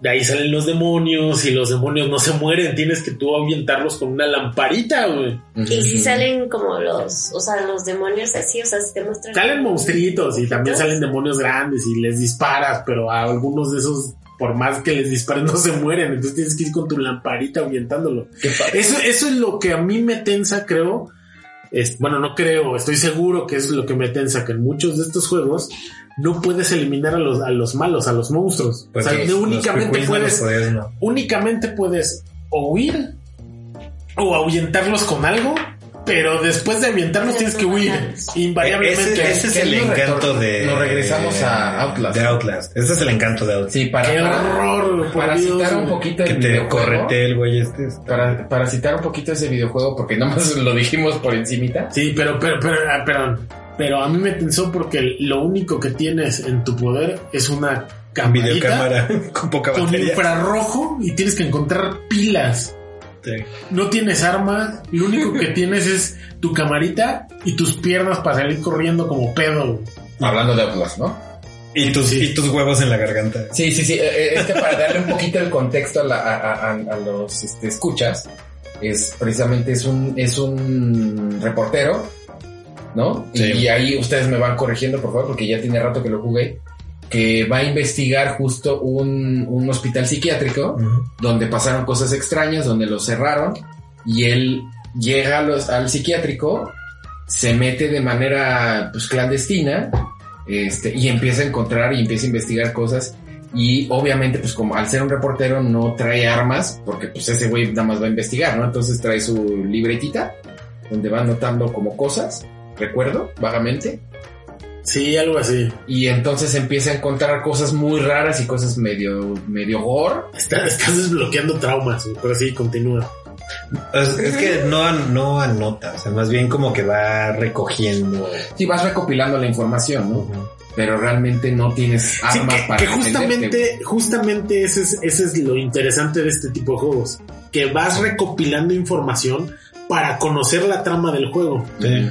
de ahí salen los demonios y los demonios no se mueren, tienes que tú ahuyentarlos con una lamparita, güey. Y si salen como los, o sea, los demonios así, o sea, si te muestran. Salen monstruitos y también salen demonios grandes y les disparas, pero a algunos de esos, por más que les dispares, (laughs) no se mueren, entonces tienes que ir con tu lamparita ahuyentándolo. Eso, eso es lo que a mí me tensa, creo. Es, bueno, no creo, estoy seguro que es lo que me tensa, que en muchos de estos juegos no puedes eliminar a los, a los malos, a los monstruos. Pues o sea, los- no los únicamente no puedes, no. únicamente puedes o huir o ahuyentarlos con algo, pero después de ahuyentarlos tienes que huir, invariablemente. Ese, ese es el encanto de. nos regresamos a Outlast. De Outlast. Ese es el encanto de Outlast. Sí, para, ¡Qué horror! para Dios, citar un poquito Que el te videojuego. correte el güey este. Para, para citar un poquito ese videojuego, porque nomás lo dijimos por encimita. Sí, pero, pero, pero, ah, perdón. Pero a mí me tensó porque lo único que tienes en tu poder es una camarita Videocámara (laughs) con poca con batería. infrarrojo y tienes que encontrar pilas. Sí. No tienes armas, lo único que (laughs) tienes es tu camarita y tus piernas para salir corriendo como pedo. Hablando de Outlast, ¿no? Y tus, Sí. y tus huevos en la garganta. Sí, sí, sí. eh, eh, Es que para darle un poquito el contexto a, la- a- a- a- a los este, escuchas, es precisamente es un, es un reportero ¿no? Sí. Y ahí ustedes me van corrigiendo, por favor, porque ya tiene rato que lo jugué, que va a investigar justo un, un hospital psiquiátrico Ujú. donde pasaron cosas extrañas, donde lo cerraron, y él llega a los- al psiquiátrico, se mete de manera pues, clandestina, este, y empieza a encontrar y empieza a investigar cosas. Y obviamente, pues como al ser un reportero no trae armas, porque pues ese güey nada más va a investigar, ¿no? Entonces trae su libretita, donde va anotando como cosas, recuerdo, vagamente. Sí, algo así. Y entonces empieza a encontrar cosas muy raras y cosas medio, medio gore. Está- estás desbloqueando traumas, pero sí, continúa. Es, es que no, no anota, o sea, más bien como que va recogiendo. Sí, vas recopilando la información, ¿no? Pero realmente no tienes Sí, armas que, para que justamente, justamente ese es, ese es lo interesante de este tipo de juegos. Que vas recopilando información para conocer la trama del juego. Sí,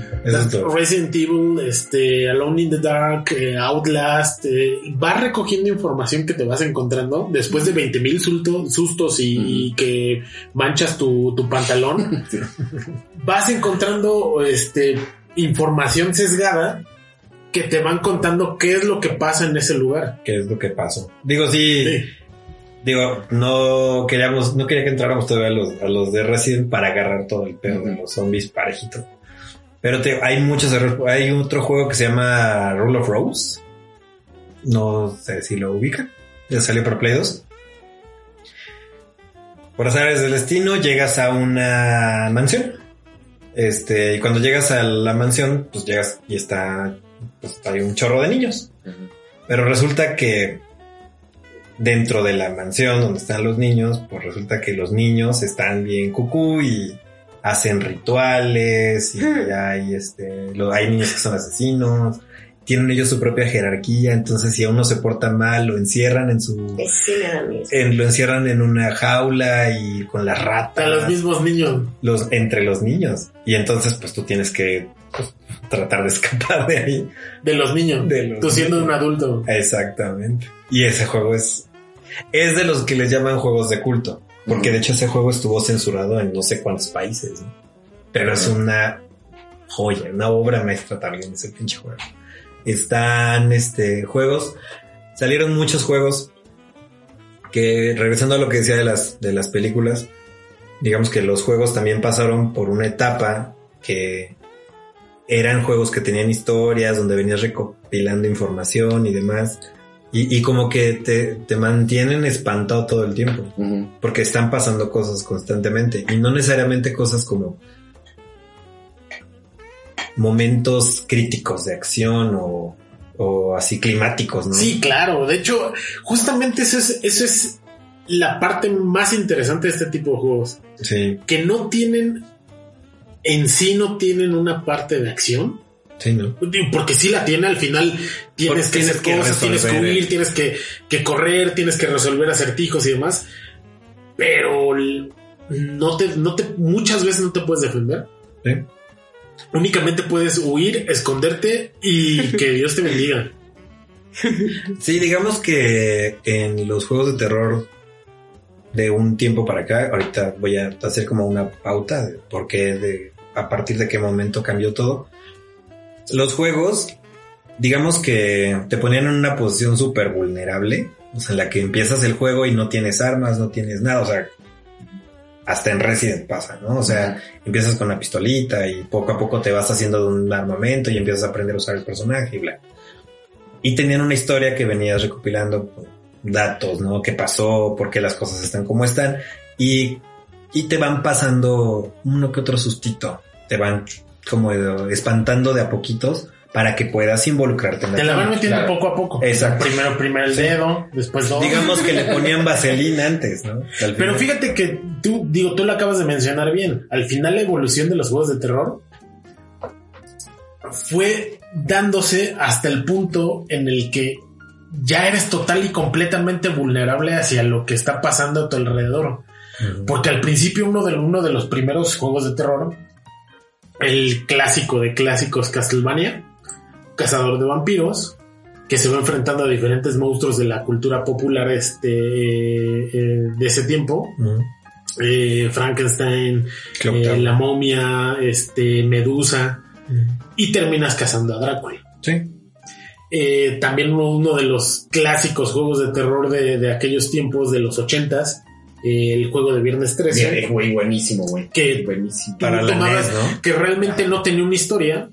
todo. Resident Evil, este, Alone in the Dark, eh, Outlast, eh, vas recogiendo información que te vas encontrando después de 20 mil sustos y, y que manchas tu, tu pantalón. (laughs) Sí. Vas encontrando este, información sesgada que te van contando qué es lo que pasa en ese lugar. ¿Qué es lo que pasó? Digo, sí, Sí. Digo, no queríamos, no quería que entráramos todavía a los, a los de Resident para agarrar todo el pedo de los zombies parejito. Pero te- hay muchos errores. Hay otro juego que se llama Rule of Rose. No sé si lo ubican. Ya salió para Play 2. Por azares del destino, llegas a una mansión. Este, y cuando llegas a la mansión, pues llegas y está, pues hay un chorro de niños. Pero resulta que dentro de la mansión donde están los niños, pues resulta que los niños están bien cucú y hacen rituales y hay este, lo- hay niños que son asesinos, tienen ellos su propia jerarquía, entonces si a uno se porta mal lo encierran en su sí en- lo encierran en una jaula y con las ratas A los mismos niños. los entre los niños y entonces pues tú tienes que pues, tratar de escapar de ahí. De los niños. De los Tú siendo niños. un adulto. Exactamente. Y ese juego es es de los que les llaman juegos de culto, porque de hecho ese juego estuvo censurado en no sé cuántos países, ¿no? pero es una joya, una obra maestra también ese pinche juego. Están este juegos, salieron muchos juegos que regresando a lo que decía de las de las películas, digamos que los juegos también pasaron por una etapa que eran juegos que tenían historias donde venías recopilando información y demás. Y, y como que te, te mantienen espantado todo el tiempo. Porque están pasando cosas constantemente. Y no necesariamente cosas como momentos críticos de acción o, o así climáticos, ¿no? Sí, claro. De hecho, justamente eso es, eso es la parte más interesante de este tipo de juegos. Sí, Que no tienen, en sí no tienen una parte de acción. Sí, ¿no? Porque sí la tiene al final. Tienes Porque que tienes hacer que cosas, tienes que huir, eh. tienes que, que correr, tienes que resolver acertijos y demás. Pero no te, no te, muchas veces no te puedes defender. Sí. Únicamente puedes huir, esconderte y (laughs) que Dios te bendiga. Sí, digamos que en los juegos de terror de un tiempo para acá, ahorita voy a hacer como una pauta de por qué, de, a partir de qué momento cambió todo. Los juegos, digamos que te ponían en una posición súper vulnerable, o sea, en la que empiezas el juego y no tienes armas, no tienes nada, o sea, hasta en Resident pasa, ¿no? O sea, empiezas con la pistolita y poco a poco te vas haciendo un armamento y empiezas a aprender a usar el personaje y bla. Y tenían una historia que venías recopilando pues, datos, ¿no? ¿Qué pasó? ¿Por qué las cosas están como están? Y, y te van pasando uno que otro sustito. Te van como espantando de a poquitos para que puedas involucrarte en la Te la van metiendo claro. poco a poco. Exacto. Primero, primero el Sí. dedo, después dos. Digamos que le ponían (laughs) vaselina antes, ¿no? Al Pero final. fíjate que tú, digo, tú lo acabas de mencionar bien. Al final la evolución de los juegos de terror fue dándose hasta el punto en el que ya eres total y completamente vulnerable hacia lo que está pasando a tu alrededor. Porque al principio uno de, uno de los primeros juegos de terror, el clásico de clásicos Castlevania, Cazador de Vampiros, que se va enfrentando a diferentes monstruos de la cultura popular este, eh, de ese tiempo. Eh, Frankenstein, eh, la momia, este, Medusa. y terminas cazando a Drácula. Sí. Eh, también uno, uno de los clásicos juegos de terror de, de aquellos tiempos, de los ochentas, eh, el juego de Viernes 13, Bien, güey, buenísimo, güey. que Buenísimo. tú Para la tomabas- NES, ¿no? que realmente no tenía una historia,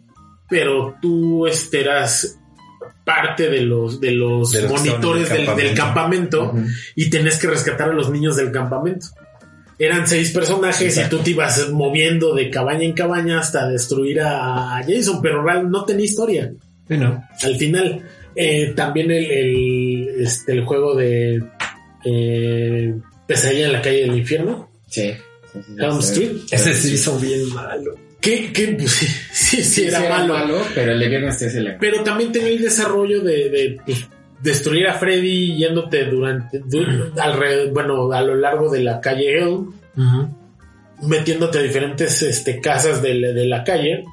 pero tú este, eras parte de los, de los De los que monitores del, del campamento y tenías que rescatar a los niños del campamento. Eran seis personajes Exacto. y tú te ibas moviendo de cabaña en cabaña hasta destruir a a Jason, pero real no tenía historia. Sí, ¿no? Al final, eh, también el, el, este, el juego de eh, Pesadilla en la calle del infierno, Sí. sí, sí, Elm. Street, Ese sí hizo bien malo. que pues, (laughs) sí, sí, sí era malo. pero el de viernes 13 le Pero también tenía el desarrollo de, de, pues, destruir a Freddy yéndote durante, du- alrededor, bueno, a lo largo de la calle Elm, metiéndote a diferentes este, casas de, de la calle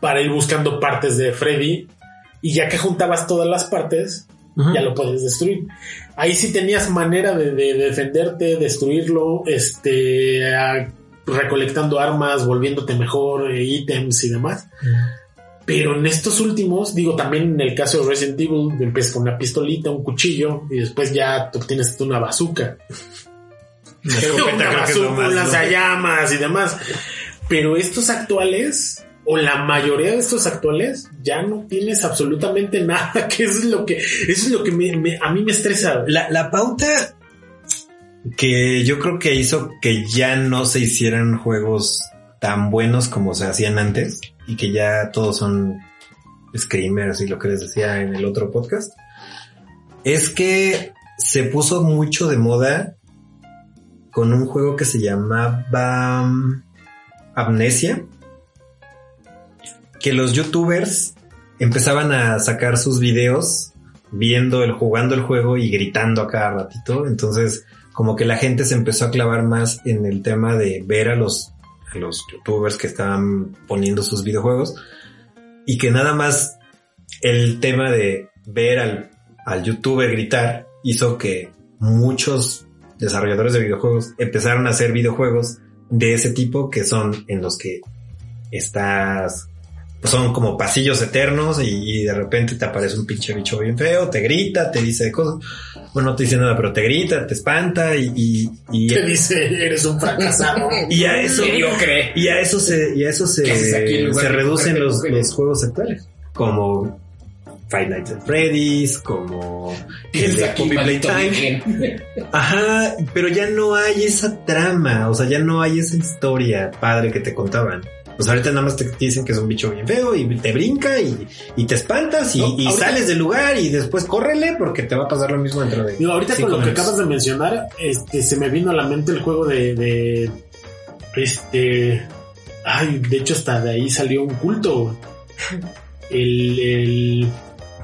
para ir buscando partes de Freddy. Y ya que juntabas todas las partes, ya lo puedes destruir. Ahí sí tenías manera de, de defenderte, destruirlo, este, a- recolectando armas, volviéndote mejor, eh, ítems y demás. Pero en estos últimos, digo, también en el caso de Resident Evil, empiezas con una pistolita, un cuchillo, y después ya obtienes una bazooka. (laughs) Una una más y demás. Pero estos actuales, o la mayoría de estos actuales, ya no tienes absolutamente (laughs) nada, que eso es lo que, eso es lo que me- me- a mí me estresa. La, la pauta que yo creo que hizo que ya no se hicieran juegos tan buenos como se hacían antes y que ya todos son screamers y lo que les decía en el otro podcast es que se puso mucho de moda con un juego que se llamaba um, Amnesia que los youtubers empezaban a sacar sus videos viendo el jugando el juego y gritando a cada ratito. Entonces, como que la gente se empezó a clavar más en el tema de ver a los, a los youtubers que estaban poniendo sus videojuegos y que nada más el tema de ver al, al youtuber gritar hizo que muchos desarrolladores de videojuegos empezaron a hacer videojuegos de ese tipo que son en los que estás son como pasillos eternos y, y de repente te aparece un pinche bicho bien feo, te grita, te dice cosas, bueno, no te dice nada, pero te grita, te espanta y, y, y, Te dice, eres un fracasado. y a eso Mediocre. y a eso se, y a eso se, ¿Qué haces aquí en lugar se reducen los, los juegos actuales. Como Five Nights at Freddy's, como el de Aquí, Poppy Playtime. (laughs) Ajá, pero ya no hay esa trama, o sea, ya no hay esa historia padre que te contaban. Pues ahorita nada más te dicen que es un bicho bien feo y te brinca y, y te espantas y, No, y ahorita- sales del lugar y después córrele porque te va a pasar lo mismo dentro de... Digo, ahorita con lo que acabas de mencionar, este, se me vino a la mente el juego de, de este, ay, de hecho hasta de ahí salió un culto. El, el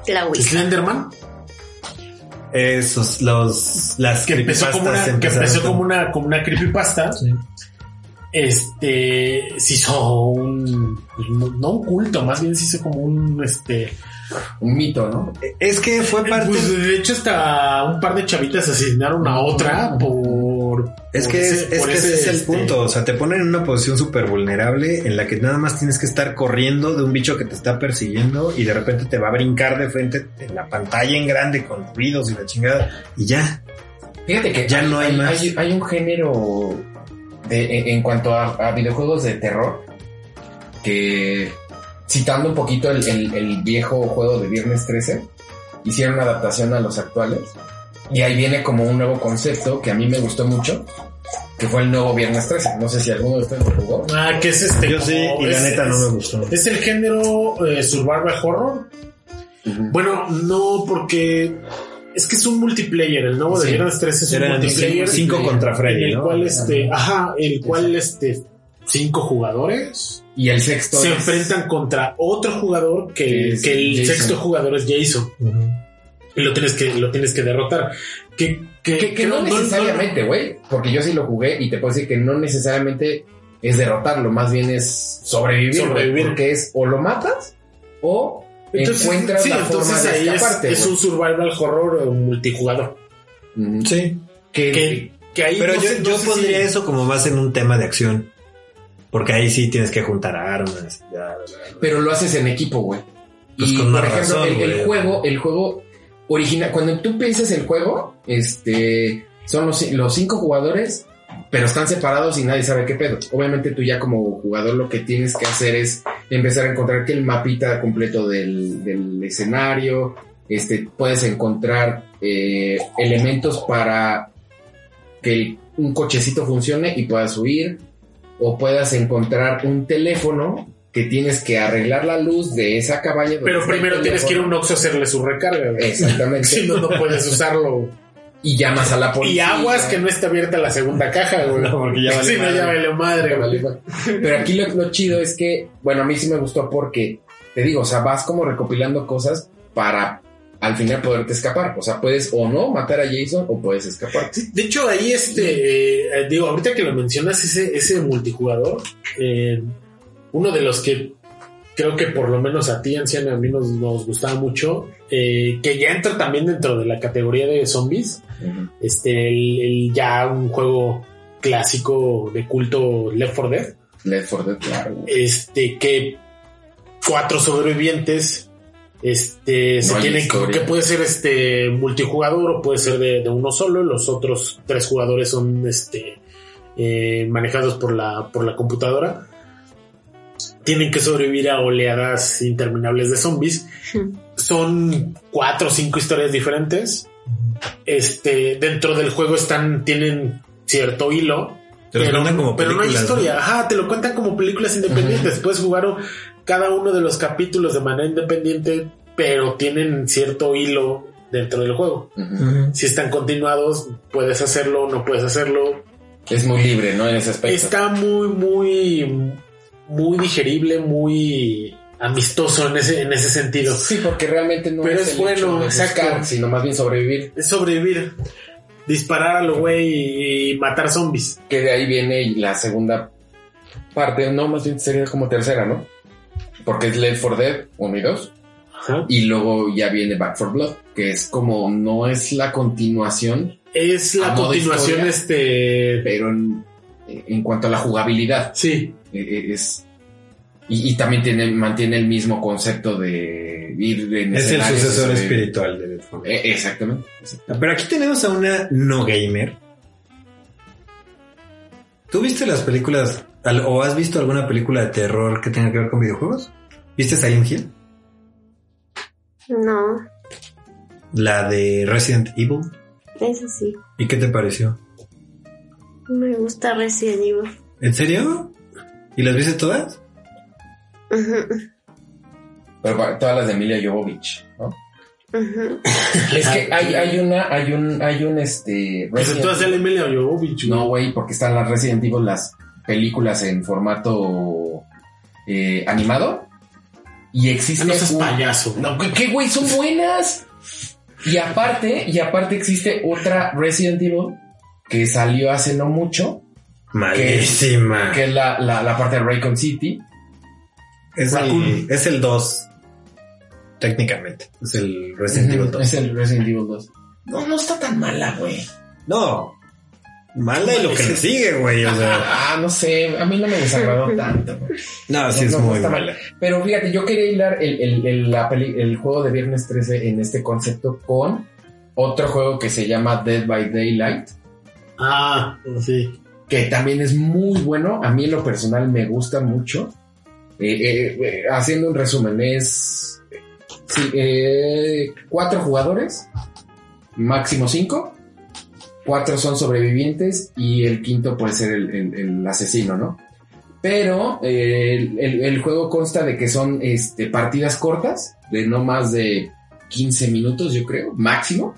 La. Slenderman, Esos, los, las que empezó como una, que empezó como una, como una creepypasta, Sí. Este, se hizo un, pues, no un culto, más bien se hizo como un, este, Un mito, ¿no? Es que fue parte... pues, de hecho hasta un par de chavitas asesinaron a otra por, Es por que, ese- es, es por que ese es el este, punto. O sea, te ponen en una posición súper vulnerable en la que nada más tienes que estar corriendo de un bicho que te está persiguiendo y de repente te va a brincar de frente en la pantalla en grande con ruidos y la chingada y ya. Fíjate que Ya no hay más. Hay, hay un género de, en, en cuanto a, a videojuegos de terror que, citando un poquito el, el- el viejo juego de Viernes 13, hicieron una adaptación a los actuales. Y ahí viene como un nuevo concepto que a mí me gustó mucho, que fue el nuevo Viernes 13. No sé si alguno de ustedes lo jugó. Ah, que es este. Yo sí, y la es- neta no me gustó. Es el género eh, survival horror. Bueno, no, porque es que es un multiplayer. El nuevo de. Viernes 13 es un multiplayer. cinco contra Freddy, en el ¿no? cual este, ajá, el cual este cinco jugadores Y el sexto se es- enfrentan contra otro jugador que, Que es que el Jason. sexto jugador es Jason y lo tienes que lo tienes que derrotar. Que, que, Que, que no necesariamente, güey, porque yo sí lo jugué y te puedo decir que no necesariamente es derrotarlo, más bien es sobrevivir, Sobrevivir. porque es o lo matas o entonces, encuentras sí, la entonces forma de ahí escaparte. es un survival horror eh, multijugador. Mm, Sí. que, Que, que ahí Pero no yo, sé- yo pondría si- eso como más en un tema de acción. Porque ahí sí tienes que juntar armas. ya, pero lo haces en equipo, güey. Pues y con por ejemplo, razón, el, el juego, el juego original, cuando tú piensas el juego, este, son los, los cinco jugadores, pero están separados y nadie sabe qué pedo. Obviamente tú ya como jugador lo que tienes que hacer es empezar a encontrar que el mapita completo del, del escenario, este, puedes encontrar eh, elementos para que un cochecito funcione y puedas subir, o puedas encontrar un teléfono que tienes que arreglar la luz de esa cabaña. Pero primero tienes que ir a un Oxxo a hacerle su recarga. Exactamente. (laughs) Si no, no puedes usarlo. Y llamas a la Y policía. aguas que no esté abierta la segunda caja, güey. (laughs) No, porque ya vale Si no, madre. ya vale madre, güey. Pero aquí lo, lo chido es que, bueno, a mí sí me gustó porque, te digo, o sea, vas como recopilando cosas para al final poderte escapar. O sea, puedes o no matar a Jason o puedes escapar. Sí, De hecho, ahí este, eh, digo, ahorita que lo mencionas, ese, ese multijugador, eh, uno de los que creo que por lo menos a ti, anciana, a mí nos, nos gustaba mucho, eh, que ya entra también dentro de la categoría de zombies, este, el, el ya un juego clásico de culto Left 4 Dead, Left 4 Dead, claro. este, que cuatro sobrevivientes, este, se No hay tienen historia. que puede ser este multijugador o puede ser de, de uno solo, los otros tres jugadores son este eh, manejados por la, por la computadora. Tienen que sobrevivir a oleadas interminables de zombies. Son cuatro o cinco historias diferentes. Este, dentro del juego están, tienen cierto hilo, Te pero, cuentan como pero no hay historia. Ajá, te lo cuentan como películas independientes. Puedes jugar o- cada uno de los capítulos de manera independiente, pero tienen cierto hilo dentro del juego. Si están continuados, puedes hacerlo, no puedes hacerlo. Es muy libre, ¿no? En ese aspecto. Está muy, muy, muy digerible, muy amistoso en ese, en ese sentido. Sí, porque realmente no Pero es, bueno, buscar, sino más bien sobrevivir. Es sobrevivir, disparar a lo güey y matar zombies. Que de ahí viene la segunda parte, no, más bien sería como tercera, ¿no? Porque es Left 4 Dead 1 y 2. Ajá. Y luego ya viene Back 4 Blood, que es como, no es la continuación, Es la continuación, historia. este. pero en, en cuanto a la jugabilidad, Sí, eh, eh, es... Y, y también tiene, mantiene el mismo concepto de ir en Es el sucesor espiritual de Dead Fun. eh, exactamente. Pero aquí tenemos a una no gamer. ¿Tú viste las películas al- o has visto alguna película de terror que tenga que ver con videojuegos? ¿Viste Silent Hill? No, La de Resident Evil. eso sí. ¿Y qué te pareció? Me gusta Resident Evil. ¿En serio? ¿Y las viste todas? Pero todas las de Emilia Jovovich, ¿no? Es que hay, hay una, hay un, hay un este. pues Resident entonces el Emilia Jovovich. No, güey, porque están las Resident Evil, las películas en formato eh, animado. Y existe. No seas un- payaso. No, ¿qué- ¿qué, güey? Son buenas. Y aparte, y aparte existe otra Resident Evil que salió hace no mucho, Malísima. que es la, la, la parte de Raycon City. Es el, Raccoon. es el 2. Técnicamente. Es el Resident Evil 2. Es el Resident Evil 2. No, no está tan mala, güey. No. Mala y lo que le sigue, güey. O sea. (laughs) Ah, no sé, a mí no me desagradó (laughs) tanto. No, sí No, es no, no muy está mala. mal. Pero fíjate, yo quería hilar el, el, el, la peli- el juego de Viernes 13 en este concepto con otro juego que se llama Dead by Daylight, Ah, sí. que también es muy bueno. A mí en lo personal me gusta mucho. Eh, eh, eh, haciendo un resumen, es sí, cuatro jugadores, máximo cinco. Cuatro son sobrevivientes y el quinto puede ser el, asesino, ¿no? Pero el juego consta de que son este, partidas cortas, de no más de 15 minutos, yo creo, máximo.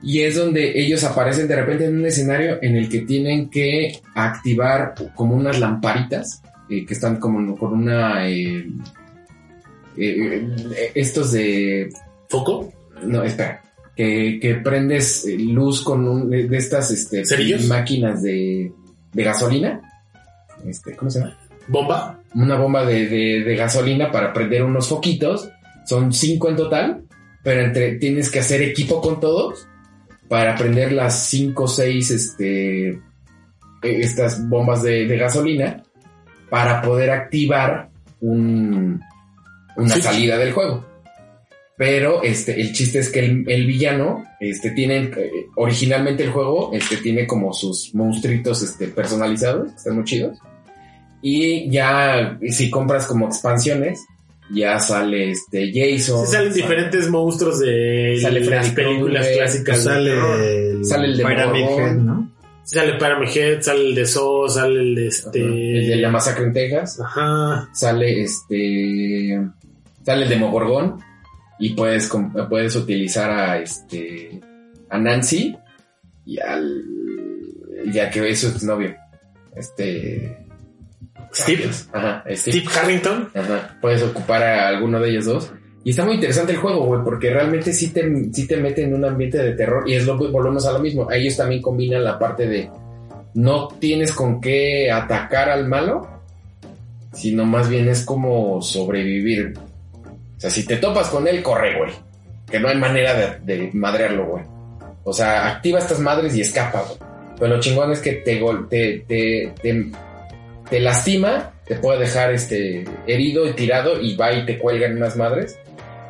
Y es donde ellos aparecen de repente en un escenario en el que tienen que activar como unas lamparitas eh, que están como con una... eh, eh, estos de... ¿Foco? No, espera. Que, que prendes luz con un, de de estas este, ¿Cerillos? máquinas de, de gasolina. Este, ¿Cómo se llama? ¿Bomba? Una bomba de, de- de gasolina para prender unos foquitos. Son cinco en total. Pero entre, tienes que hacer equipo con todos para prender las cinco o seis este, estas bombas de, de gasolina. Para poder activar un, una Sí. salida del juego. Pero este, el chiste es que el, el villano este, tiene, eh, originalmente el juego este, tiene como sus monstruitos este, personalizados, que están muy chidos. Y ya si compras como expansiones, ya sale este Jason. Sí salen sale- diferentes monstruos de Sale las películas clásicas. sale el, Sale el de. Head, ¿no? Sale Pyramid Head, sale el de Saw, sale el de este... El de la masacre en Texas. Ajá. Sale este. Sale el Demogorgón. Y puedes, puedes utilizar a este. A Nancy. Y al. Ya que es su novio. Este. Steve. Ajá, Steve. Steve Harrington. Ajá. Puedes ocupar a alguno de ellos dos. Y está muy interesante el juego, güey, porque realmente sí te, sí te mete en un ambiente de terror. Y es lo que volvemos a lo mismo. Ellos también combinan la parte de no tienes con qué atacar al malo, sino más bien es como sobrevivir. O sea, si te topas con él, corre, güey. Que no hay manera de, madrearlo, güey. O sea, activa estas madres y escapa, güey. Pero lo chingón es que te, te, te, te, te lastima, te puede dejar este herido y tirado y va y te cuelga en unas madres.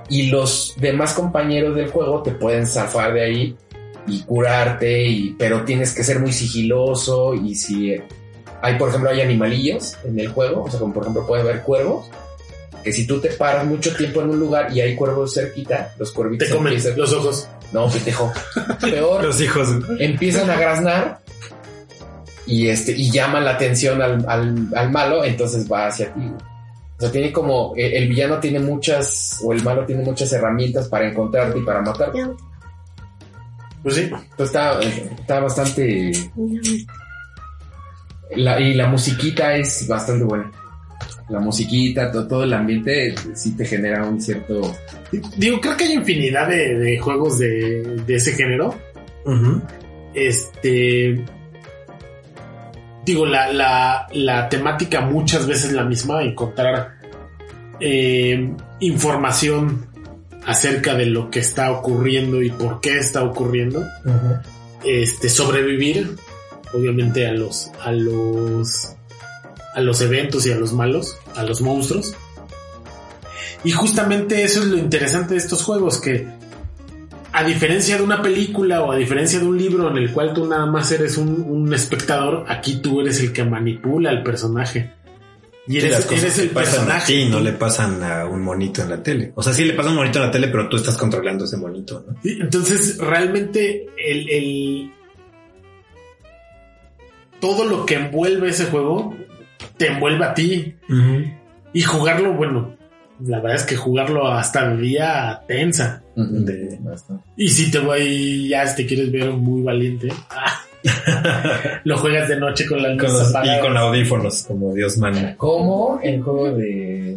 Y los demás compañeros del juego te pueden zafar de ahí y curarte, y, pero tienes que ser muy sigiloso y si hay, por ejemplo, hay animalillos en el juego, o sea, como por ejemplo puede haber cuervos, que si tú te paras mucho tiempo en un lugar y hay cuervos cerquita, los cuervitos Te comen empiezan- los ojos. No, pendejo. Peor, (laughs) Los hijos. empiezan a graznar y este y llaman la atención al, al- al malo, entonces va hacia ti. Sea, tiene como el, el villano tiene muchas o el malo tiene muchas herramientas para encontrarte y para matarte. Pues sí. Entonces está, está bastante la- y la musiquita es bastante buena. La musiquita, to- todo el ambiente sí te genera un cierto Digo, creo que hay infinidad de, de juegos de, de ese género. Este. Digo, la, la, la temática muchas veces es la misma, encontrar eh, información acerca de lo que está ocurriendo y por qué está ocurriendo. Este, sobrevivir, obviamente, a los, a los, a los eventos y a los malos, a los monstruos. Y justamente eso es lo interesante de estos juegos, que a diferencia de una película o a diferencia de un libro en el cual tú nada más eres un, un espectador, aquí tú eres el que manipula al personaje. Y Sí, eres, las cosas eres el personaje. ti, no le pasan a un monito en la tele. O sea, sí le pasa un monito en la tele, pero tú estás controlando ese monito, ¿no? Sí, Entonces, realmente, el, el- todo lo que envuelve ese juego te envuelve a ti. Y jugarlo, bueno, la verdad es que jugarlo hasta de día tensa. De-. Y si te voy, ya si te quieres ver muy valiente, (laughs) lo juegas de noche con la luz Con los- y con audífonos, como Dios manda. Como el juego de.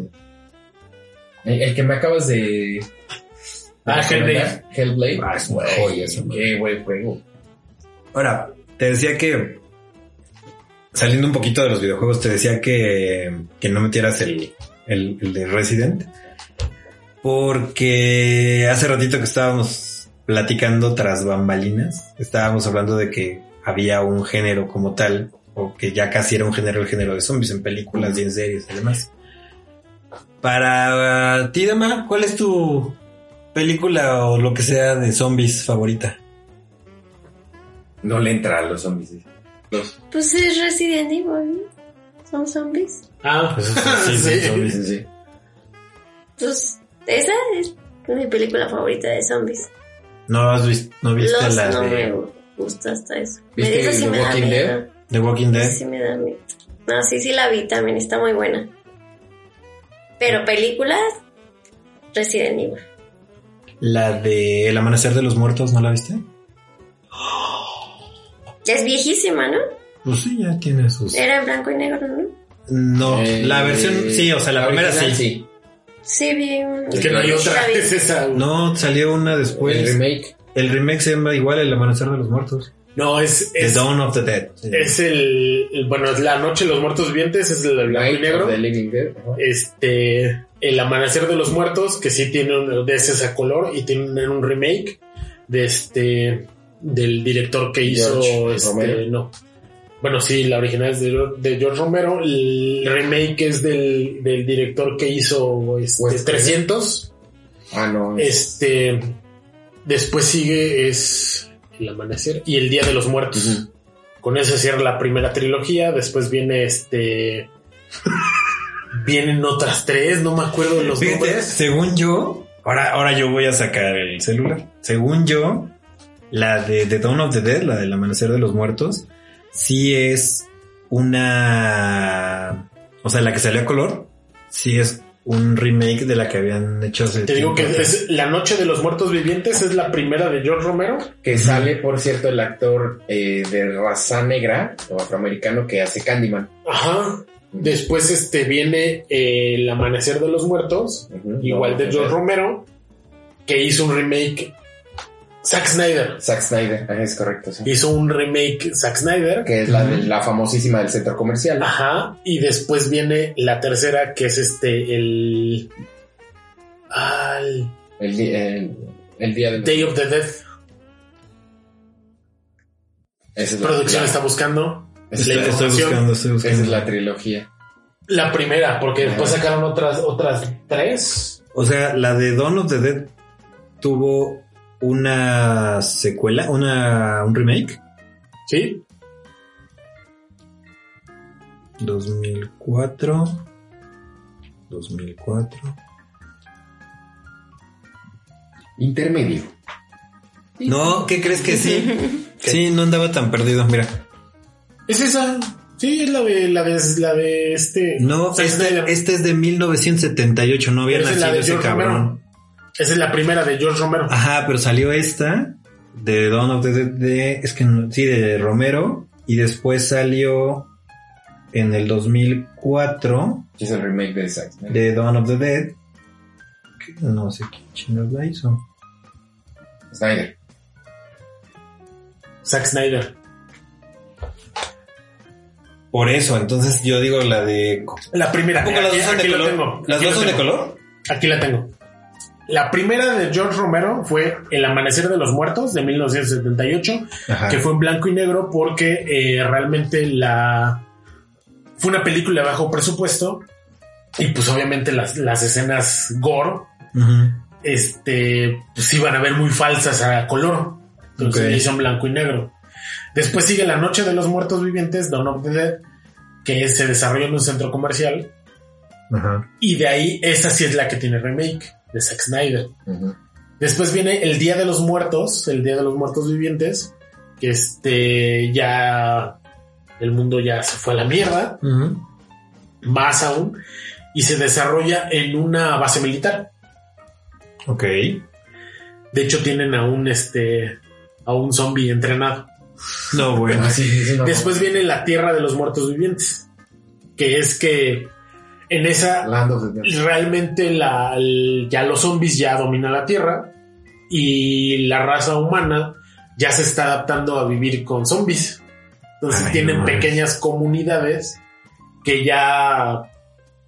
El, el que me acabas de. Ah, recomendar, Hellblade. Ah, es Güey, joya. Qué buen juego. Ahora, te decía que saliendo un poquito de los videojuegos, te decía que, que no metieras el, el, el de Resident. Porque hace ratito que estábamos platicando tras bambalinas, estábamos hablando de que había un género como tal, o que ya casi era un género el género de zombies en películas y en series y demás. Para ti, Dama, ¿cuál es tu película o lo que sea de zombies favorita? No le entra a los zombies. Los. Pues es Resident Evil, ¿no? Son zombies. Ah, (laughs) Pues (laughs) sí, sí. son zombies. Sí, sí. Pues esa es mi película favorita de zombies. No has visto, no viste Los la no de gusta hasta eso. ¿Viste Esa sí The me da Walking miedo. Dead? The Walking Dead. Sí me da miedo. No, sí, sí la vi también, está muy buena. Pero películas, Resident Evil. La de El Amanecer de los Muertos, ¿no la viste? Ya es viejísima, ¿no? Pues sí, ya tiene sus. Era en blanco y negro, ¿no? No, Eh, la versión, sí, o sea, la, primera original, sí. Sí, vi un... es que no hay Sí otra. la. (laughs) Es esa. No, salió una El después. remake. El remake se llama igual El Amanecer de los Muertos. No, es, The es, Dawn of the Dead. Sí. es el, el- Bueno, es la noche de los muertos vivientes, es el blanco y negro. of the Living Dead. Este. El amanecer de los muertos, que sí tiene un, de ese a color y tiene un remake de este. Del director que hizo. George este, Romero. no. Bueno, sí, la original es de, de George Romero. El remake es del, del director que hizo este, Wes Craven. 300. Ah, no. es- Este. Después sigue es El Amanecer y El Día de los Muertos. Con eso cierra la primera trilogía. Después viene este. Vienen otras tres, no me acuerdo de los Fíjate, nombres. según yo, ahora, ahora yo voy a sacar el celular. Según yo, la de The Dawn of the Dead, la del Amanecer de los Muertos, sí es una. O sea, la que salió a color, sí es un remake de la que habían hecho hace Te digo que tiempo. es La Noche de los Muertos Vivientes es la primera de George Romero. Que sale, por cierto, el actor eh, de raza negra o afroamericano que hace Candyman. Ajá. Después este viene eh, El Amanecer de los Muertos, igual de No, George Romero, que hizo un remake. Zack Snyder Zack Snyder, ah, es correcto, sí. hizo un remake Zack Snyder. Que es la, de- la famosísima del centro comercial. Ajá. Y después viene la tercera, que es este, el. Al El, di- el, el día de Day of the Dead. Esa es la- Producción la- está buscando. esa la es la- Estoy buscando, estoy esa es la trilogía. La primera, porque después sacaron otras, otras tres. O sea, la de Dawn of the Dead tuvo una secuela, una, un remake. Sí. 2004. 2004. Intermedio. No, ¿qué crees que sí? (laughs) Sí, no andaba tan perdido, mira. Es esa. Sí, es la de la de la de este. No, este, este es de 1978, no había es nacido ese cabrón. Romero. Esa es la primera de George Romero. Ajá, pero salió esta de Dawn of the Dead, de, es que no- sí, de Romero, y después salió en el 2004 que es el remake de Zack Snyder. de Dawn of the Dead. que No sé quién chingados la hizo. Snyder. Zack Snyder. Por eso, entonces yo digo la de... La primera. ¿Tampoco las dos son de color? ¿Las dos son de color? Aquí la tengo. La primera de George Romero fue El Amanecer de los Muertos de 1978, Ajá. que fue en blanco y negro porque eh, realmente la fue una película de bajo presupuesto y pues obviamente las, las escenas gore Ujú. este pues iban a ver muy falsas a color. Entonces Ok. le hizo en blanco y negro. Después sigue La Noche de los Muertos Vivientes, Dawn of the Dead, que se desarrolla en un centro comercial. Ajá. Y de ahí, esa sí es la que tiene remake, de Zack Snyder. Después viene El Día de los Muertos, El Día de los Muertos Vivientes, que este ya el mundo ya se fue a la mierda, más aún, y se desarrolla en una base militar. Ok. De hecho, tienen a un este a un zombie entrenado. No, bueno. Sí, sí, sí, no. Después viene La Tierra de los Muertos Vivientes, que es que en esa Land of the Dead. realmente la, el- ya los zombies ya dominan la Tierra y la raza humana ya se está adaptando a vivir con zombies. Entonces Ay, tienen no pequeñas comunidades que ya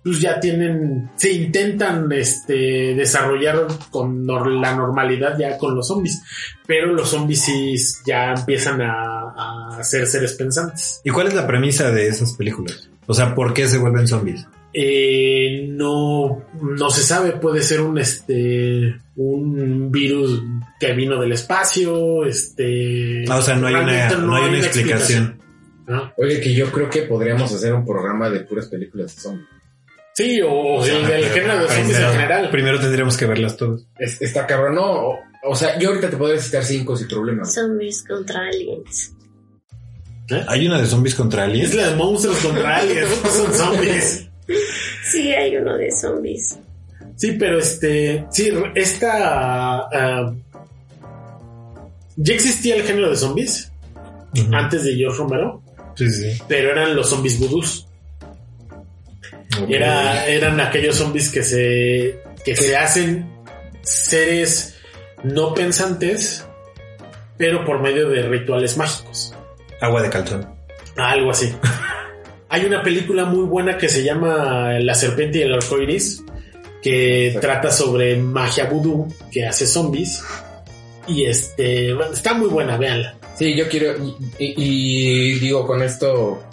pues ya tienen se intentan este desarrollar con nor- la normalidad ya con los zombies, pero los zombies sí ya empiezan a, a ser seres pensantes. ¿Y cuál es la premisa de esas películas? O sea, ¿por qué se vuelven zombies? Eh, no, no se sabe, puede ser un este un virus que vino del espacio, este Ah, o sea, no hay una, no hay una explicación. ¿no? Oye, que yo creo que podríamos hacer un programa de puras películas de zombies. Sí, o, el del género de (laughs) zombies en general. primero tendríamos que verlas todas. Es- está cabrón, no. O, o sea, yo ahorita te podría citar cinco sin problema. Zombies contra aliens. Hay una de zombies contra Es aliens. la de monstruos contra aliens, no (laughs) son zombies. Sí, hay uno de zombies. Sí, pero este, sí, esta ah, ya existía el género de zombies antes de George Romero, Sí, sí. pero eran los zombies vudús. Era, eran aquellos zombies que se, que se hacen seres no pensantes, pero por medio de rituales mágicos. Agua de calzón. Algo así. (laughs) Hay una película muy buena que se llama La serpiente y el arco iris, que trata sobre magia vudú que hace zombies. Y este, está muy buena, véanla. Sí, yo quiero, y, digo, con esto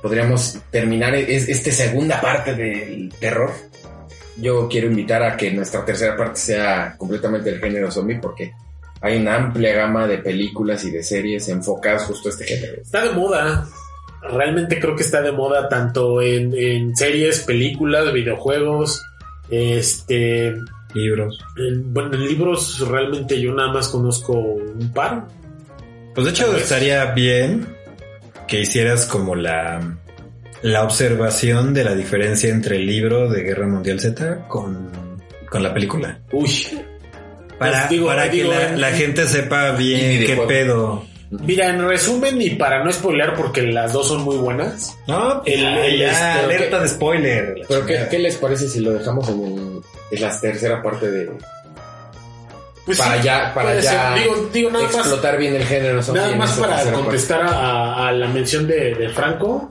podríamos terminar es, esta segunda parte del terror. Yo quiero invitar a que nuestra tercera parte sea completamente el género zombie porque hay una amplia gama de películas y de series enfocadas justo a este género. Está de moda. Realmente creo que está de moda tanto en, en series, películas, videojuegos. Este. Libros. en- bueno, en libros realmente yo nada más conozco un par. Pues de hecho estaría bien que hicieras como la, la observación de la diferencia entre el libro de Guerra Mundial Z con, con la película. Uy. Para, Pues digo, para que digo, la, en- la gente sepa bien qué pedo. Mira, en resumen, y para no spoilear, porque las dos son muy buenas. No, El- el, el- ya, este, alerta de spoiler. Pero ¿qué, qué les parece si lo dejamos en, el- en la tercera parte de... Pues para sí, ya, para ya ser. Digo, digo nada más. explotar bien el género Nada más para contestar a, a la mención de, de Franco.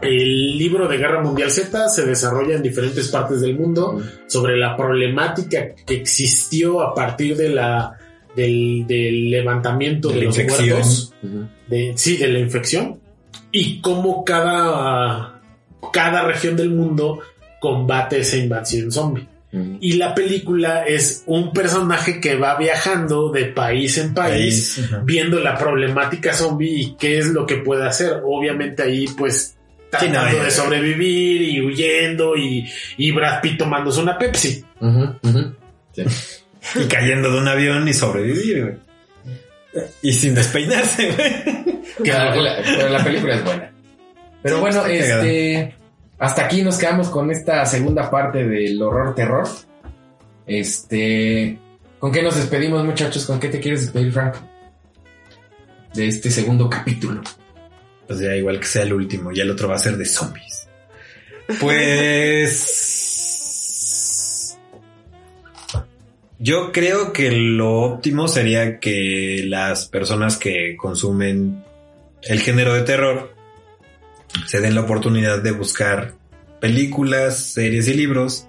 El libro de Guerra Mundial Z se desarrolla en diferentes partes del mundo sobre la problemática que existió a partir de la del, del levantamiento De de, la los infección. muertos, de, sí, de la infección, y cómo cada, cada región del mundo combate esa invasión zombie. Y la película es un personaje que va viajando de país en país, viendo la problemática zombie y qué es lo que puede hacer. Obviamente ahí pues Sí, no, tratando ya- de sobrevivir y huyendo y, y Brad Pitt tomándose una Pepsi. Ujú. Y cayendo de un avión y sobrevivir, güey. Y sin despeinarse, güey. Que La- la- pero la película es buena. Pero Sí, bueno, este. Hasta aquí nos quedamos con esta segunda parte del horror terror. Este. ¿Con qué nos despedimos, muchachos? ¿Con qué te quieres despedir, Frank? De este segundo capítulo. Pues ya igual que sea el último, ya el otro va a ser de zombies. Pues... Yo creo que lo óptimo sería que las personas que consumen el género de terror se den la oportunidad de buscar películas, series y libros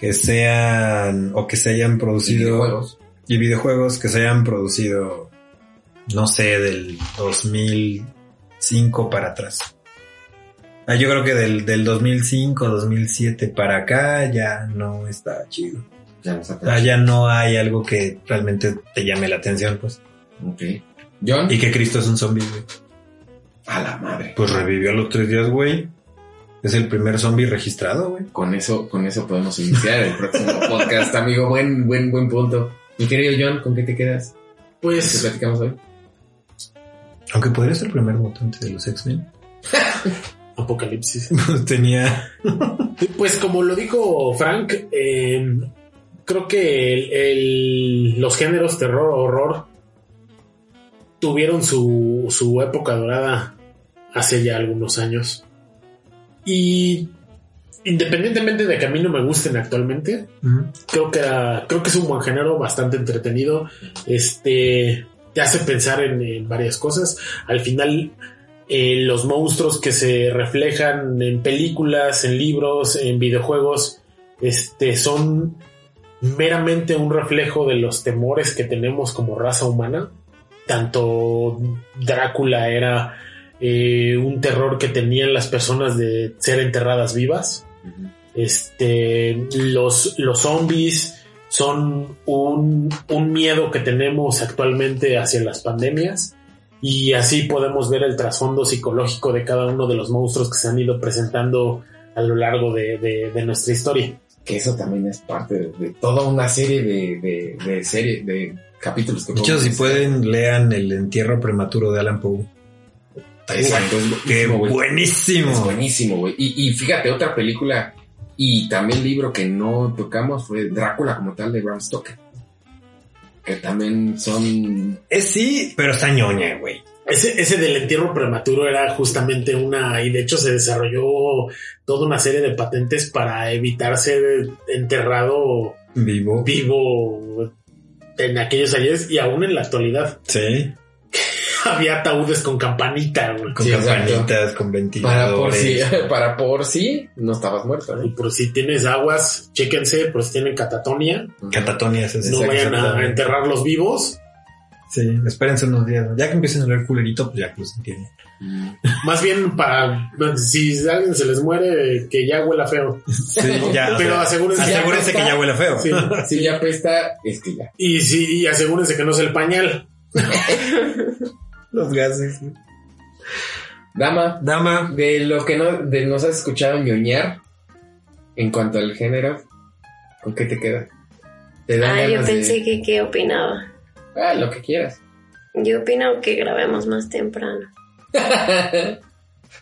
que sean o que se hayan Y producido videojuegos. y videojuegos que se hayan producido, no sé, del 2005 para atrás. Ah, yo creo que del, del 2005, 2007 para acá ya no está chido. Ya Ah, no hay algo que realmente te llame la atención, pues. Ok. John. Y que Cristo es un zombie, güey. A la madre. Pues revivió a los tres días, güey. Es el primer zombie registrado, güey. Con eso, con eso podemos iniciar el próximo (laughs) podcast, amigo. Buen, buen, buen punto. Mi querido John, ¿con qué te quedas? ¿Qué Pues platicamos hoy? Aunque podría ser el primer mutante de los X-Men. (laughs) Apocalipsis. (laughs) Tenía... Pues como lo dijo Frank, eh, creo que el- el- los géneros terror, horror tuvieron su, su época dorada hace ya algunos años. Y independientemente de que a mí no me gusten actualmente, creo que creo que es un buen género, bastante entretenido. Este te hace pensar en, en varias cosas. Al final, eh, los monstruos que se reflejan en películas, en libros, en videojuegos, este, son meramente un reflejo de los temores que tenemos como raza humana. Tanto Drácula era eh, un terror que tenían las personas de ser enterradas vivas. Este, los, los zombies son un, un miedo que tenemos actualmente hacia las pandemias y así podemos ver el trasfondo psicológico de cada uno de los monstruos que se han ido presentando a lo largo de, de- de nuestra historia. Que eso también es parte de, de toda una serie de, de, de serie, de capítulos que De hecho, podemos si pueden, lean El entierro prematuro de Alan Poe. Exacto, es ¡Qué buenísimo, buenísimo! Es buenísimo, güey. Y, y fíjate, otra película y también libro que no tocamos fue Drácula como tal de Bram Stoker. Que también son... Eh, sí, pero está ñoña, güey. Ese, ese del entierro prematuro era justamente una, y de hecho se desarrolló toda una serie de patentes para evitar ser enterrado Vivo. vivo en aquellos años y aún en la actualidad. Sí. (laughs) Había ataúdes con campanita, güey. Con Sí, exacto. campanitas, con Para por ventiladores. sí, (laughs) para por sí, no estabas muerto, Y por si tienes aguas, chéquense, por si tienen catatonia, Catatonias. es no vayan a exactamente. enterrarlos vivos. Sí, espérense unos días. Ya que empiecen a leer culerito, pues ya que los entienden. Más bien para si alguien se les muere, que ya huela feo. Sí, ya. o Pero sea, asegúrense, asegúrense que ya huele feo. Sí. Si ya pesta, es que ya. Y sí, y asegúrense que no es el pañal. Los gases. Dama, Dama, de lo que no, de nos has escuchado ñoñar en cuanto al género, ¿con qué te queda? ¿Te dan Ah, yo de- pensé que qué opinaba. Ah, lo que quieras. (laughs) Yo opino que grabemos más temprano.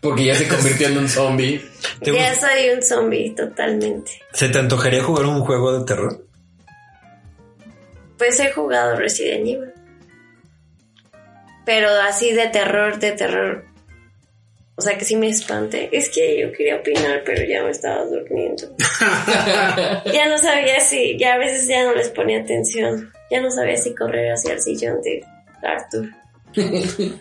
Porque ya se convirtió en un zombie. ¿te Ya soy un zombie totalmente. ¿se te antojaría jugar un juego de terror? Pues he jugado Resident Evil. Pero así de terror, de terror. O sea que sí me espante. Es que yo quería opinar, pero ya me estaba durmiendo. (laughs) ya no sabía si, ya a veces ya no les ponía atención. Ya no sabía si correr hacia el sillón de Arthur. (laughs)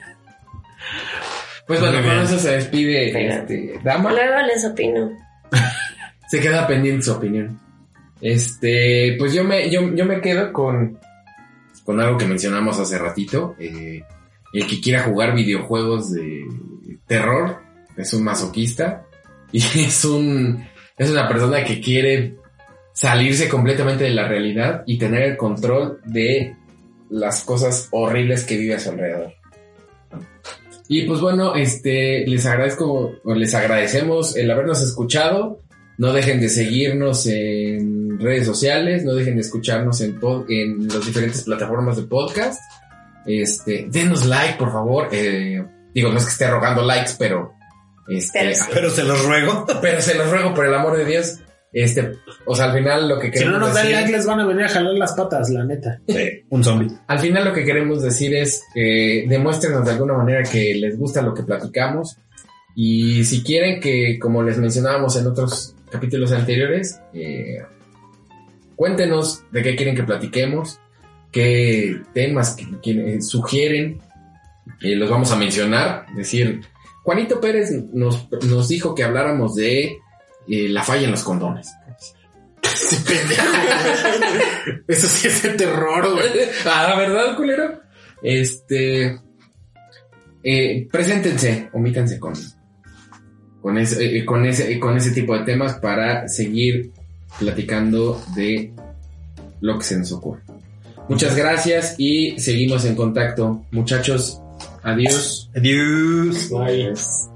Pues bueno, con eso se despide este, Dama. Luego les opino. (laughs) Se queda pendiente su opinión. Este, pues yo me, yo, yo me quedo con, con algo que mencionamos hace ratito. eh, el que quiera jugar videojuegos de terror es un masoquista (laughs) y es un, es una persona que quiere salirse completamente de la realidad y tener el control de las cosas horribles que vive a su alrededor. Y pues bueno, este, les agradezco, les agradecemos el habernos escuchado. No dejen de seguirnos en redes sociales, no dejen de escucharnos en, pod- en las diferentes plataformas de podcast. Este, denos like, por favor. Eh, digo, no es que esté rogando likes, pero este, Pero sí. Pero se los ruego. pero se los ruego por el amor de Dios. Este, o sea, al final lo que Si no queremos nos dan like, les van a venir a jalar las patas, la neta. un zombie. Al final lo que queremos decir es que demuéstrenos de alguna manera que les gusta lo que platicamos y si quieren que, como les mencionábamos en otros capítulos anteriores, eh, cuéntenos de qué quieren que platiquemos, qué temas que, que, sugieren, eh, los vamos a mencionar, decir, Juanito Pérez nos, nos dijo que habláramos de eh, la falla en los condones. Ese pendejo. Eso sí es de terror, güey. ah, ¿verdad, culero? Este. Eh, preséntense, omítanse con. Con ese, eh, con, ese, con ese tipo de temas para seguir platicando de lo que se nos ocurre. Muchas gracias y seguimos en contacto. Muchachos, adiós. Adiós. Bye.